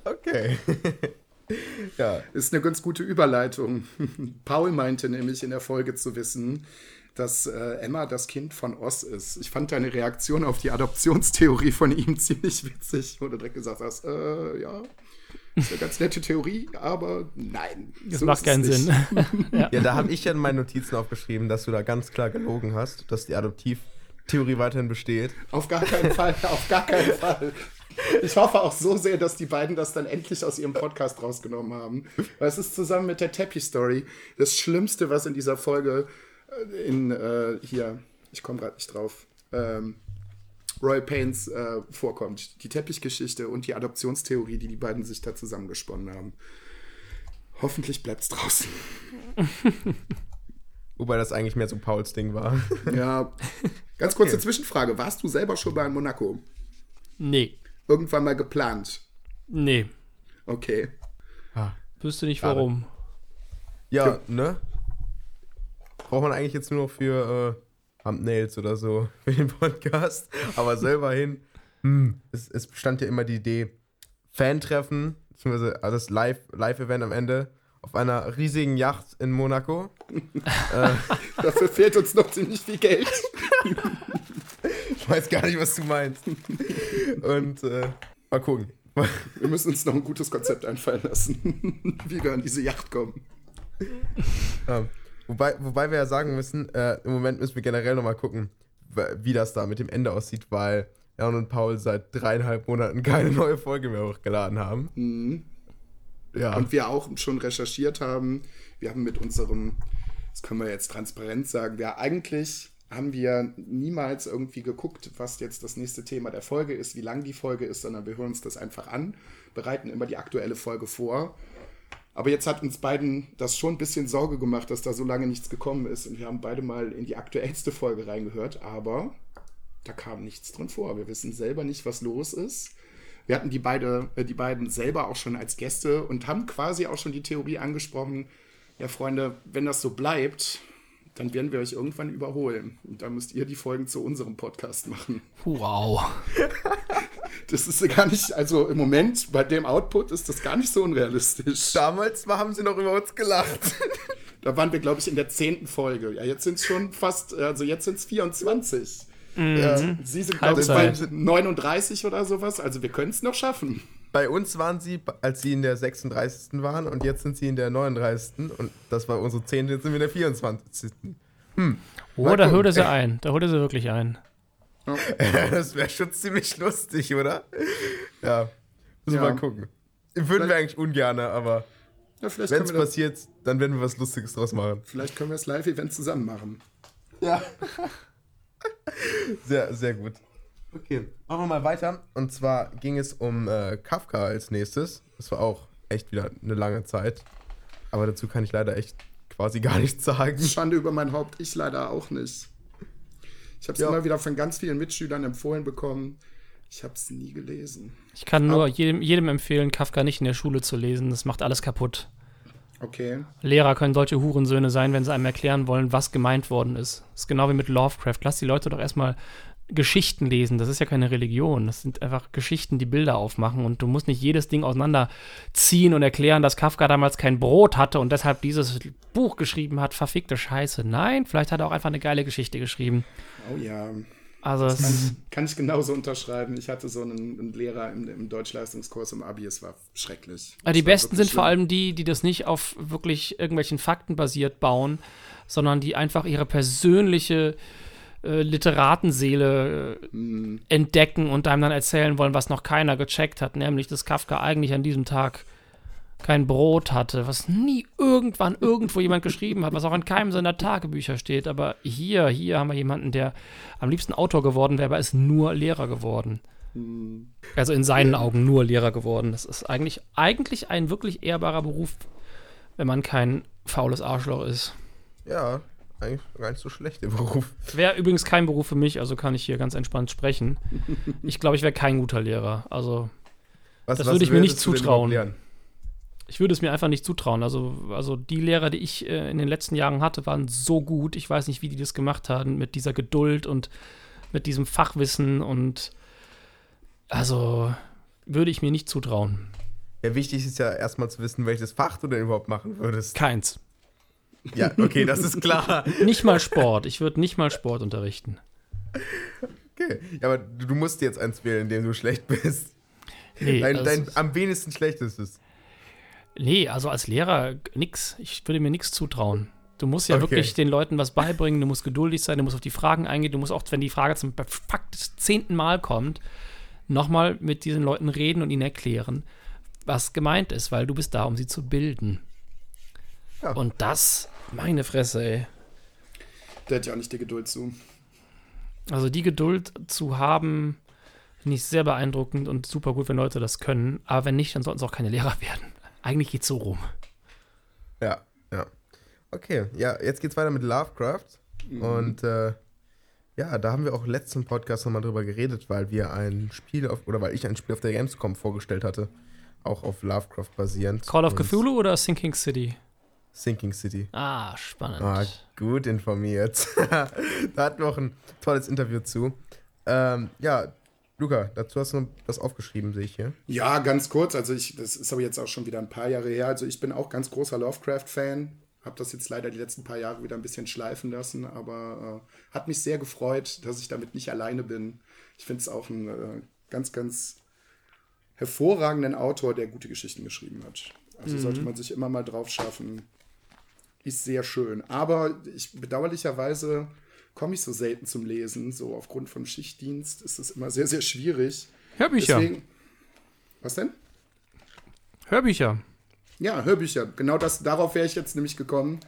Speaker 2: Okay. ja. Ist eine ganz gute Überleitung. Paul meinte nämlich in der Folge zu wissen, dass äh, Emma das Kind von Oz ist. Ich fand deine Reaktion auf die Adoptionstheorie von ihm ziemlich witzig, wo du direkt gesagt hast, äh, ja, ist eine ganz nette Theorie, aber nein.
Speaker 3: Das so macht keinen Sinn.
Speaker 1: ja. ja, da habe ich ja in meinen Notizen aufgeschrieben, dass du da ganz klar gelogen hast, dass die Adoptiv Theorie weiterhin besteht.
Speaker 2: Auf gar keinen Fall, auf gar keinen Fall. Ich hoffe auch so sehr, dass die beiden das dann endlich aus ihrem Podcast rausgenommen haben. Weil es ist zusammen mit der Teppich-Story das Schlimmste, was in dieser Folge äh, in äh, hier, ich komme gerade nicht drauf, ähm, Roy Pains äh, vorkommt. Die Teppichgeschichte und die Adoptionstheorie, die die beiden sich da zusammengesponnen haben. Hoffentlich bleibt es draußen.
Speaker 1: Wobei das eigentlich mehr so Pauls Ding war.
Speaker 2: Ja. Ganz kurze okay. Zwischenfrage. Warst du selber schon mal in Monaco?
Speaker 3: Nee.
Speaker 2: Irgendwann mal geplant?
Speaker 3: Nee.
Speaker 2: Okay.
Speaker 3: Ah. Wüsste nicht warum.
Speaker 1: Ja, ja, ne? Braucht man eigentlich jetzt nur noch für äh, Thumbnails oder so für den Podcast. Aber selber hin. Hm, es, es bestand ja immer die Idee, Fan-Treffen, beziehungsweise das Live-Event am Ende auf einer riesigen Yacht in Monaco.
Speaker 2: äh, Dafür fehlt uns noch ziemlich viel Geld.
Speaker 1: ich weiß gar nicht, was du meinst. Und äh, mal gucken.
Speaker 2: Wir müssen uns noch ein gutes Konzept einfallen lassen, wie wir an diese Yacht kommen.
Speaker 1: Ja, wobei, wobei wir ja sagen müssen, äh, im Moment müssen wir generell noch mal gucken, wie das da mit dem Ende aussieht, weil Jan und Paul seit dreieinhalb Monaten keine neue Folge mehr hochgeladen haben. Mhm.
Speaker 2: Ja. Und wir auch schon recherchiert haben. Wir haben mit unserem, das können wir jetzt transparent sagen, wir eigentlich haben wir niemals irgendwie geguckt, was jetzt das nächste Thema der Folge ist, wie lang die Folge ist, sondern wir hören uns das einfach an, bereiten immer die aktuelle Folge vor. Aber jetzt hat uns beiden das schon ein bisschen Sorge gemacht, dass da so lange nichts gekommen ist. Und wir haben beide mal in die aktuellste Folge reingehört, aber da kam nichts drin vor. Wir wissen selber nicht, was los ist. Wir hatten die, beide, äh, die beiden selber auch schon als Gäste und haben quasi auch schon die Theorie angesprochen, ja Freunde, wenn das so bleibt, dann werden wir euch irgendwann überholen. Und da müsst ihr die Folgen zu unserem Podcast machen.
Speaker 3: Wow.
Speaker 2: Das ist gar nicht, also im Moment bei dem Output ist das gar nicht so unrealistisch.
Speaker 1: Damals haben sie noch über uns gelacht.
Speaker 2: Da waren wir, glaube ich, in der zehnten Folge. Ja, jetzt sind es schon fast, also jetzt sind es 24. Mhm. Ja, Sie sind, glaube ich, bei 39 oder sowas. Also wir können es noch schaffen.
Speaker 1: Bei uns waren sie, als sie in der 36. waren und jetzt sind sie in der 39. Und das war unsere 10. Jetzt sind wir in der 24.
Speaker 3: Hm. Oh, da holt er sie ein. Da holt er sie wirklich ein.
Speaker 1: Ja. das wäre schon ziemlich lustig, oder? Ja. Müssen wir ja. mal gucken. Würden vielleicht, wir eigentlich ungern, aber ja, wenn es passiert, dann werden wir was Lustiges draus machen.
Speaker 2: Vielleicht können wir das Live-Event zusammen machen.
Speaker 1: Ja. sehr, sehr gut. Okay, machen wir mal weiter. Und zwar ging es um äh, Kafka als nächstes. Das war auch echt wieder eine lange Zeit. Aber dazu kann ich leider echt quasi gar nichts sagen.
Speaker 2: Schande über mein Haupt, ich leider auch nicht. Ich habe es ja. immer wieder von ganz vielen Mitschülern empfohlen bekommen. Ich habe es nie gelesen.
Speaker 3: Ich kann nur jedem, jedem empfehlen, Kafka nicht in der Schule zu lesen. Das macht alles kaputt.
Speaker 2: Okay.
Speaker 3: Lehrer können solche Hurensöhne sein, wenn sie einem erklären wollen, was gemeint worden ist. Das ist genau wie mit Lovecraft. Lass die Leute doch erstmal Geschichten lesen. Das ist ja keine Religion. Das sind einfach Geschichten, die Bilder aufmachen. Und du musst nicht jedes Ding auseinanderziehen und erklären, dass Kafka damals kein Brot hatte und deshalb dieses Buch geschrieben hat. Verfickte Scheiße. Nein, vielleicht hat er auch einfach eine geile Geschichte geschrieben.
Speaker 2: Oh ja.
Speaker 3: Also das
Speaker 2: kann, kann, ich genauso unterschreiben. Ich hatte so einen, einen Lehrer im, im, Deutschleistungskurs im Abi, es war schrecklich.
Speaker 3: Aber die besten sind schlimm. vor allem die, die das nicht auf wirklich irgendwelchen Fakten basiert bauen, sondern die einfach ihre persönliche äh, Literatenseele äh, mm. entdecken und einem dann erzählen wollen, was noch keiner gecheckt hat, nämlich dass Kafka eigentlich an diesem Tag kein Brot hatte, was nie irgendwann irgendwo jemand geschrieben hat, was auch in keinem seiner Tagebücher steht. Aber hier, hier haben wir jemanden, der am liebsten Autor geworden wäre, aber ist nur Lehrer geworden. Mm. Also in seinen Augen nur Lehrer geworden. Das ist eigentlich, eigentlich ein wirklich ehrbarer Beruf, wenn man kein faules Arschloch ist.
Speaker 1: Ja, eigentlich gar nicht so schlecht, der Beruf.
Speaker 3: Wäre übrigens kein Beruf für mich, also kann ich hier ganz entspannt sprechen. Ich glaube, ich wäre kein guter Lehrer. Also, was, das würde ich mir nicht zutrauen. Ich würde es mir einfach nicht zutrauen. Also, also die Lehrer, die ich äh, in den letzten Jahren hatte, waren so gut. Ich weiß nicht, wie die das gemacht haben, mit dieser Geduld und mit diesem Fachwissen und also würde ich mir nicht zutrauen.
Speaker 1: Ja, wichtig ist ja erstmal zu wissen, welches Fach du denn überhaupt machen würdest.
Speaker 3: Keins.
Speaker 1: Ja, okay, das ist klar.
Speaker 3: nicht mal Sport. Ich würde nicht mal Sport unterrichten.
Speaker 1: Okay, ja, aber du musst jetzt eins wählen, in dem du schlecht bist. Nee, dein, also dein am wenigsten schlechtestes.
Speaker 3: Nee, also als Lehrer nix. Ich würde mir nichts zutrauen. Du musst ja okay. wirklich den Leuten was beibringen, du musst geduldig sein, du musst auf die Fragen eingehen, du musst auch, wenn die Frage zum Fakt zehnten Mal kommt, nochmal mit diesen Leuten reden und ihnen erklären, was gemeint ist, weil du bist da, um sie zu bilden. Ja. Und das, meine Fresse, ey.
Speaker 2: Der hat ja auch nicht die Geduld zu.
Speaker 3: Also die Geduld zu haben, finde ich sehr beeindruckend und super gut, wenn Leute das können. Aber wenn nicht, dann sollten sie auch keine Lehrer werden. Eigentlich geht es so rum.
Speaker 1: Ja, ja. Okay, ja, jetzt geht's weiter mit Lovecraft. Mhm. Und äh, ja, da haben wir auch letzten Podcast nochmal drüber geredet, weil wir ein Spiel auf, oder weil ich ein Spiel auf der Gamescom vorgestellt hatte. Auch auf Lovecraft basierend.
Speaker 3: Call of Cthulhu oder Sinking City?
Speaker 1: Sinking City.
Speaker 3: Ah, spannend.
Speaker 1: Ah, gut informiert. da hatten wir auch ein tolles Interview zu. Ähm, ja, Luca, dazu hast du noch was aufgeschrieben, sehe ich hier.
Speaker 2: Ja, ganz kurz. Also ich, das ist aber jetzt auch schon wieder ein paar Jahre her. Also ich bin auch ganz großer Lovecraft-Fan. Habe das jetzt leider die letzten paar Jahre wieder ein bisschen schleifen lassen, aber äh, hat mich sehr gefreut, dass ich damit nicht alleine bin. Ich finde es auch einen äh, ganz, ganz hervorragenden Autor, der gute Geschichten geschrieben hat. Also mhm. sollte man sich immer mal drauf schaffen. Ist sehr schön. Aber ich bedauerlicherweise komme ich so selten zum Lesen. So aufgrund von Schichtdienst ist es immer sehr, sehr schwierig.
Speaker 3: Hörbücher. Deswegen,
Speaker 2: was denn?
Speaker 3: Hörbücher.
Speaker 2: Ja, Hörbücher. Genau das, darauf wäre ich jetzt nämlich gekommen.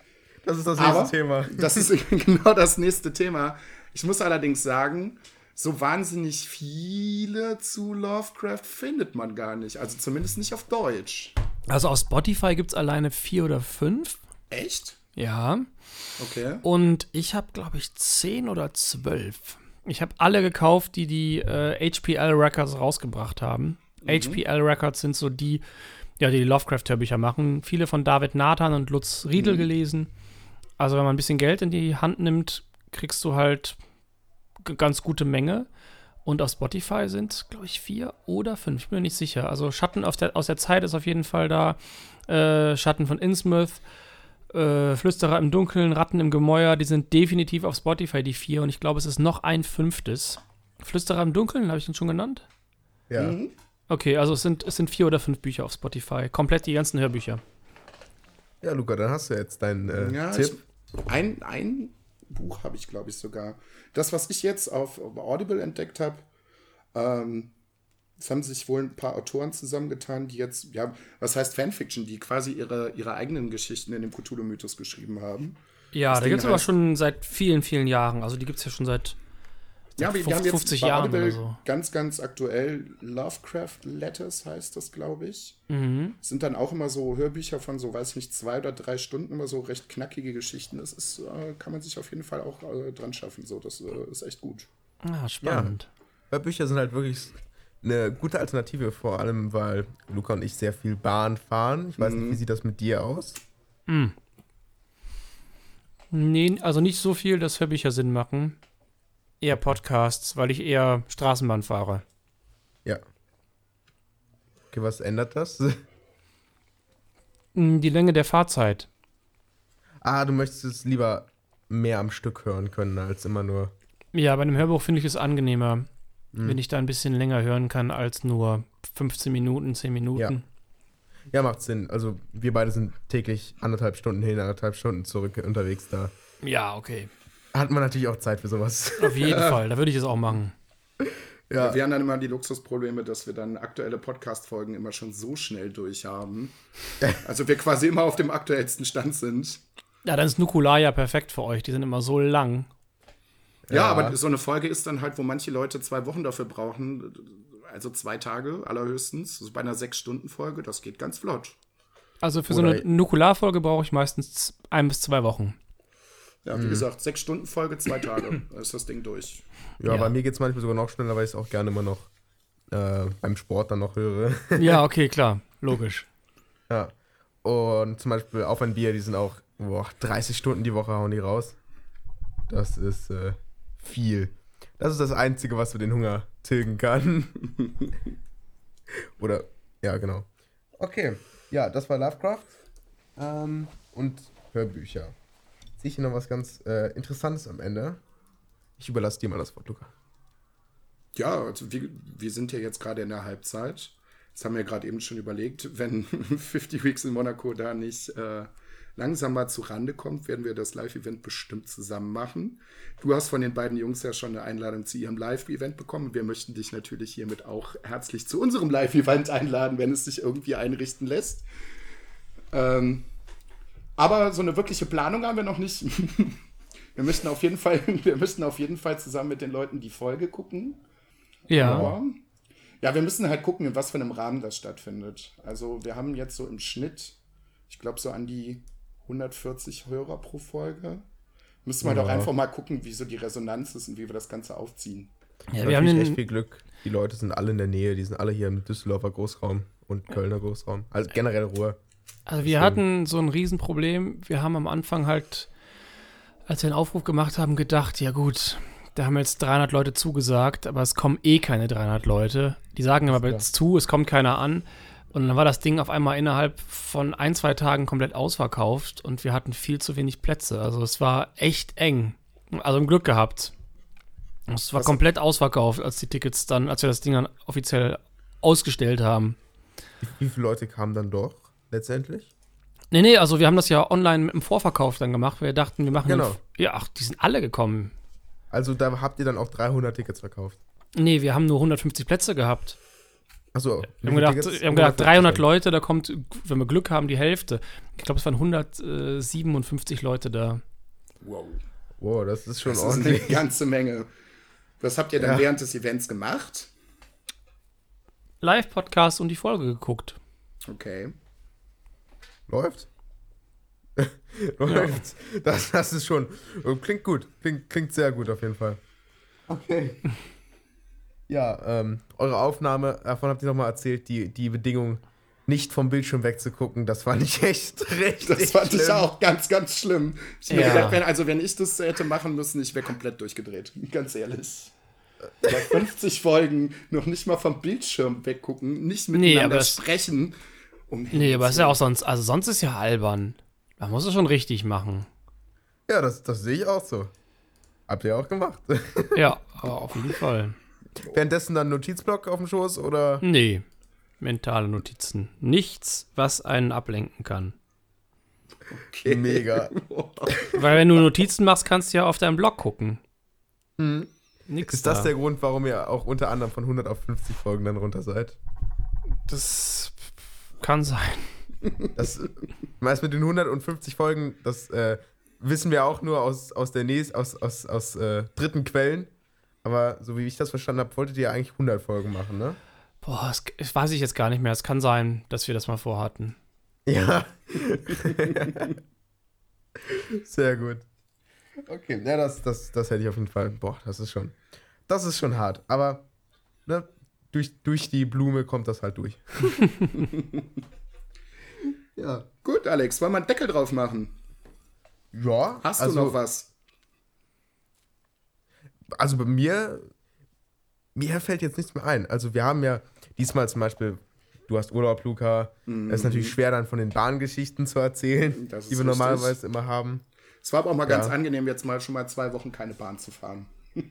Speaker 1: Das ist das nächste Aber Thema.
Speaker 2: Das ist genau das nächste Thema. Ich muss allerdings sagen, so wahnsinnig viele zu Lovecraft findet man gar nicht. Also zumindest nicht auf Deutsch.
Speaker 3: Also auf Spotify gibt es alleine vier oder fünf.
Speaker 2: Echt?
Speaker 3: Ja.
Speaker 2: Okay.
Speaker 3: Und ich habe, glaube ich, zehn oder zwölf. Ich habe alle gekauft, die die äh, HPL Records rausgebracht haben. Mhm. HPL Records sind so die, ja, die, die Lovecraft-Hörbücher machen. Viele von David Nathan und Lutz Riedel mhm. gelesen. Also wenn man ein bisschen Geld in die Hand nimmt, kriegst du halt ganz gute Menge. Und auf Spotify sind, glaube ich, vier oder fünf. Ich bin mir nicht sicher. Also Schatten der, aus der Zeit ist auf jeden Fall da. Äh, Schatten von Innsmouth äh, Flüsterer im Dunkeln, Ratten im Gemäuer, die sind definitiv auf Spotify, die vier. Und ich glaube, es ist noch ein fünftes. Flüsterer im Dunkeln, habe ich den schon genannt?
Speaker 1: Ja. Mhm.
Speaker 3: Okay, also es sind, es sind vier oder fünf Bücher auf Spotify. Komplett die ganzen Hörbücher.
Speaker 1: Ja, Luca, dann hast du jetzt deinen äh, ja, Tipp.
Speaker 2: Ich, ein, ein Buch habe ich, glaube ich, sogar. Das, was ich jetzt auf Audible entdeckt habe, ähm, es haben sich wohl ein paar Autoren zusammengetan, die jetzt, ja, was heißt Fanfiction, die quasi ihre, ihre eigenen Geschichten in dem Cthulhu-Mythos geschrieben haben.
Speaker 3: Ja, das da gibt es aber schon seit vielen, vielen Jahren. Also die gibt es ja schon seit,
Speaker 2: seit ja, 50, 50 Jahren oder so. Ganz, ganz aktuell Lovecraft Letters heißt das, glaube ich. Mhm. Sind dann auch immer so Hörbücher von so, weiß ich nicht, zwei oder drei Stunden, immer so recht knackige Geschichten. Das ist, äh, kann man sich auf jeden Fall auch äh, dran schaffen. So, das äh, ist echt gut.
Speaker 3: Ah, spannend.
Speaker 1: Ja. Hörbücher sind halt wirklich eine gute Alternative, vor allem, weil Luca und ich sehr viel Bahn fahren. Ich weiß mhm. nicht, wie sieht das mit dir aus? Mhm.
Speaker 3: Nee, also nicht so viel, dass Hörbücher Sinn machen. Eher Podcasts, weil ich eher Straßenbahn fahre.
Speaker 1: Ja. Okay, was ändert das?
Speaker 3: Hm, die Länge der Fahrzeit.
Speaker 1: Ah, du möchtest es lieber mehr am Stück hören können, als immer nur
Speaker 3: Ja, bei einem Hörbuch finde ich es angenehmer, mhm. wenn ich da ein bisschen länger hören kann als nur 15 Minuten, 10 Minuten.
Speaker 1: Ja. ja, macht Sinn. Also wir beide sind täglich anderthalb Stunden hin, anderthalb Stunden zurück unterwegs da.
Speaker 3: Ja, okay.
Speaker 1: Hat man natürlich auch Zeit für sowas.
Speaker 3: Auf jeden Fall, da würde ich es auch machen.
Speaker 2: Ja. Wir haben dann immer die Luxusprobleme, dass wir dann aktuelle Podcast-Folgen immer schon so schnell durch haben. Also wir quasi immer auf dem aktuellsten Stand sind.
Speaker 3: Ja, dann ist Nukular ja perfekt für euch. Die sind immer so lang.
Speaker 2: Ja, ja, aber so eine Folge ist dann halt, wo manche Leute zwei Wochen dafür brauchen. Also zwei Tage allerhöchstens. Also bei einer Sechs-Stunden-Folge, das geht ganz flott.
Speaker 3: Also für Oder so eine Nukular-Folge brauche ich meistens ein bis zwei Wochen.
Speaker 2: Ja, wie mhm. gesagt, sechs Stunden Folge, zwei Tage. da ist das Ding durch.
Speaker 1: Ja, ja. bei mir geht es manchmal sogar noch schneller, weil ich es auch gerne immer noch äh, beim Sport dann noch höre.
Speaker 3: ja, okay, klar. Logisch.
Speaker 1: Ja. Und zum Beispiel auf ein Bier, die sind auch boah, 30 Stunden die Woche hauen die raus. Das ist äh, viel. Das ist das Einzige, was für den Hunger tilgen kann. Oder, ja, genau. Okay, ja, das war Lovecraft ähm, und Hörbücher. Sehe ich hier noch was ganz äh, Interessantes am Ende? Ich überlasse dir mal das Wort, Luca.
Speaker 2: Ja, also wir, wir sind ja jetzt gerade in der Halbzeit. Das haben wir gerade eben schon überlegt, wenn 50 Weeks in Monaco da nicht äh, langsam mal zu Rande kommt, werden wir das Live-Event bestimmt zusammen machen. Du hast von den beiden Jungs ja schon eine Einladung zu ihrem Live-Event bekommen. Wir möchten dich natürlich hiermit auch herzlich zu unserem Live-Event einladen, wenn es sich irgendwie einrichten lässt. Ähm, aber so eine wirkliche Planung haben wir noch nicht. wir müssten auf jeden Fall, wir müssten auf jeden Fall zusammen mit den Leuten die Folge gucken.
Speaker 3: Ja. Aber,
Speaker 2: ja, wir müssen halt gucken, in was für einem Rahmen das stattfindet. Also wir haben jetzt so im Schnitt, ich glaube so an die 140 Hörer pro Folge. Müssen wir ja. doch einfach mal gucken, wie so die Resonanz ist und wie wir das Ganze aufziehen.
Speaker 1: Ja, wir haben echt viel Glück. Die Leute sind alle in der Nähe, die sind alle hier im Düsseldorfer Großraum und Kölner Großraum. Also generell Ruhe.
Speaker 3: Also wir hatten so ein Riesenproblem. Wir haben am Anfang halt, als wir einen Aufruf gemacht haben, gedacht, ja gut, da haben jetzt 300 Leute zugesagt, aber es kommen eh keine 300 Leute. Die sagen aber jetzt zu, es kommt keiner an. Und dann war das Ding auf einmal innerhalb von ein, zwei Tagen komplett ausverkauft und wir hatten viel zu wenig Plätze. Also es war echt eng. Also im Glück gehabt. Es war Was? komplett ausverkauft, als die Tickets dann, als wir das Ding dann offiziell ausgestellt haben.
Speaker 1: Wie viele Leute kamen dann doch letztendlich?
Speaker 3: Nee, nee, also wir haben das ja online mit dem Vorverkauf dann gemacht. Wir dachten, wir machen.
Speaker 1: Genau.
Speaker 3: Ja, ach, die sind alle gekommen.
Speaker 1: Also da habt ihr dann auch 300 Tickets verkauft?
Speaker 3: Nee, wir haben nur 150 Plätze gehabt.
Speaker 1: Achso.
Speaker 3: Wir haben gedacht, wir haben gedacht 300 Leute, da kommt, wenn wir Glück haben, die Hälfte. Ich glaube, es waren 157 Leute da.
Speaker 2: Wow.
Speaker 1: Wow, das ist schon
Speaker 2: das
Speaker 1: ordentlich.
Speaker 2: Ist eine ganze Menge. Was habt ihr dann ja. während des Events gemacht?
Speaker 3: Live-Podcast und die Folge geguckt.
Speaker 2: Okay.
Speaker 1: Läuft? Läuft. Ja. Das, das ist schon. Klingt gut. Klingt, klingt sehr gut auf jeden Fall. Okay. Ja, ähm, eure Aufnahme, davon habt ihr nochmal erzählt, die, die Bedingung, nicht vom Bildschirm wegzugucken, das fand ich echt recht.
Speaker 2: Das fand schlimm. ich auch ganz, ganz schlimm. Ich ja. gedacht, wenn, also wenn ich das hätte machen müssen, ich wäre komplett durchgedreht. Ganz ehrlich. Bei 50 Folgen noch nicht mal vom Bildschirm weggucken, nicht miteinander nee, sprechen.
Speaker 3: Um nee, aber ist ja auch sonst, also sonst ist ja albern. Man muss es schon richtig machen.
Speaker 1: Ja, das, das sehe ich auch so. Habt ihr auch gemacht.
Speaker 3: ja, auf jeden Fall.
Speaker 1: Währenddessen dann Notizblock auf dem Schoß oder?
Speaker 3: Nee, mentale Notizen. Nichts, was einen ablenken kann.
Speaker 1: Okay. Mega.
Speaker 3: Weil wenn du Notizen machst, kannst du ja auf deinem Blog gucken.
Speaker 1: Hm. Nix Ist das da. der Grund, warum ihr auch unter anderem von 100 auf 50 Folgen dann runter seid?
Speaker 3: Das kann sein.
Speaker 1: Das meist mit den 150 Folgen, das äh, wissen wir auch nur aus, aus der Nähe, aus, aus, aus äh, dritten Quellen. Aber so wie ich das verstanden habe, wolltet ihr ja eigentlich 100 Folgen machen, ne?
Speaker 3: Boah, das, das weiß ich jetzt gar nicht mehr. Es kann sein, dass wir das mal vorhatten.
Speaker 1: Ja. Sehr gut. Okay, ja, das, das, das hätte ich auf jeden Fall. Boah, das ist schon. Das ist schon hart. Aber ne, durch, durch die Blume kommt das halt durch.
Speaker 2: ja. Gut, Alex, wollen wir einen Deckel drauf machen?
Speaker 1: Ja.
Speaker 2: Hast also, du noch was?
Speaker 1: Also bei mir, mir fällt jetzt nichts mehr ein. Also wir haben ja diesmal zum Beispiel, du hast Urlaub, Luca. Mhm. Es ist natürlich schwer dann von den Bahngeschichten zu erzählen, die wir richtig. normalerweise immer haben.
Speaker 2: Es war aber auch mal ja. ganz angenehm, jetzt mal schon mal zwei Wochen keine Bahn zu fahren.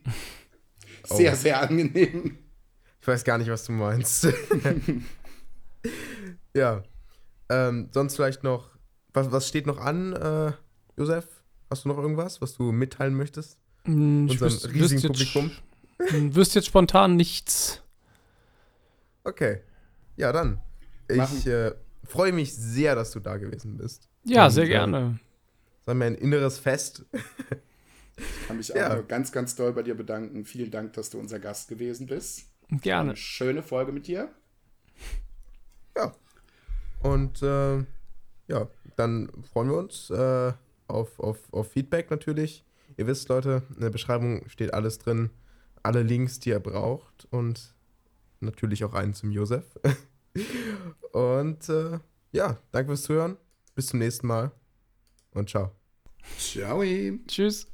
Speaker 2: Sehr, oh. sehr angenehm.
Speaker 1: Ich weiß gar nicht, was du meinst. ja. Ähm, sonst vielleicht noch, was, was steht noch an, äh, Josef? Hast du noch irgendwas, was du mitteilen möchtest?
Speaker 3: Hm, ich Unserem wüs riesigen Publikum? Jetzt, wüsste jetzt spontan nichts.
Speaker 1: Okay. Ja, dann. Ich äh, freue mich sehr, dass du da gewesen bist.
Speaker 3: Ja, Und, sehr äh, gerne.
Speaker 1: Es war mir ein inneres Fest.
Speaker 2: Ich kann mich auch ja. ganz, ganz doll bei dir bedanken. Vielen Dank, dass du unser Gast gewesen bist.
Speaker 3: Gerne.
Speaker 2: Eine schöne Folge mit dir.
Speaker 1: Ja. Und äh, ja, dann freuen wir uns äh, auf, auf, auf Feedback natürlich. Ihr wisst, Leute, in der Beschreibung steht alles drin. Alle Links, die ihr braucht. Und natürlich auch einen zum Josef. und äh, ja, danke fürs Zuhören. Bis zum nächsten Mal. Und ciao.
Speaker 2: Ciao.
Speaker 3: Tschüss.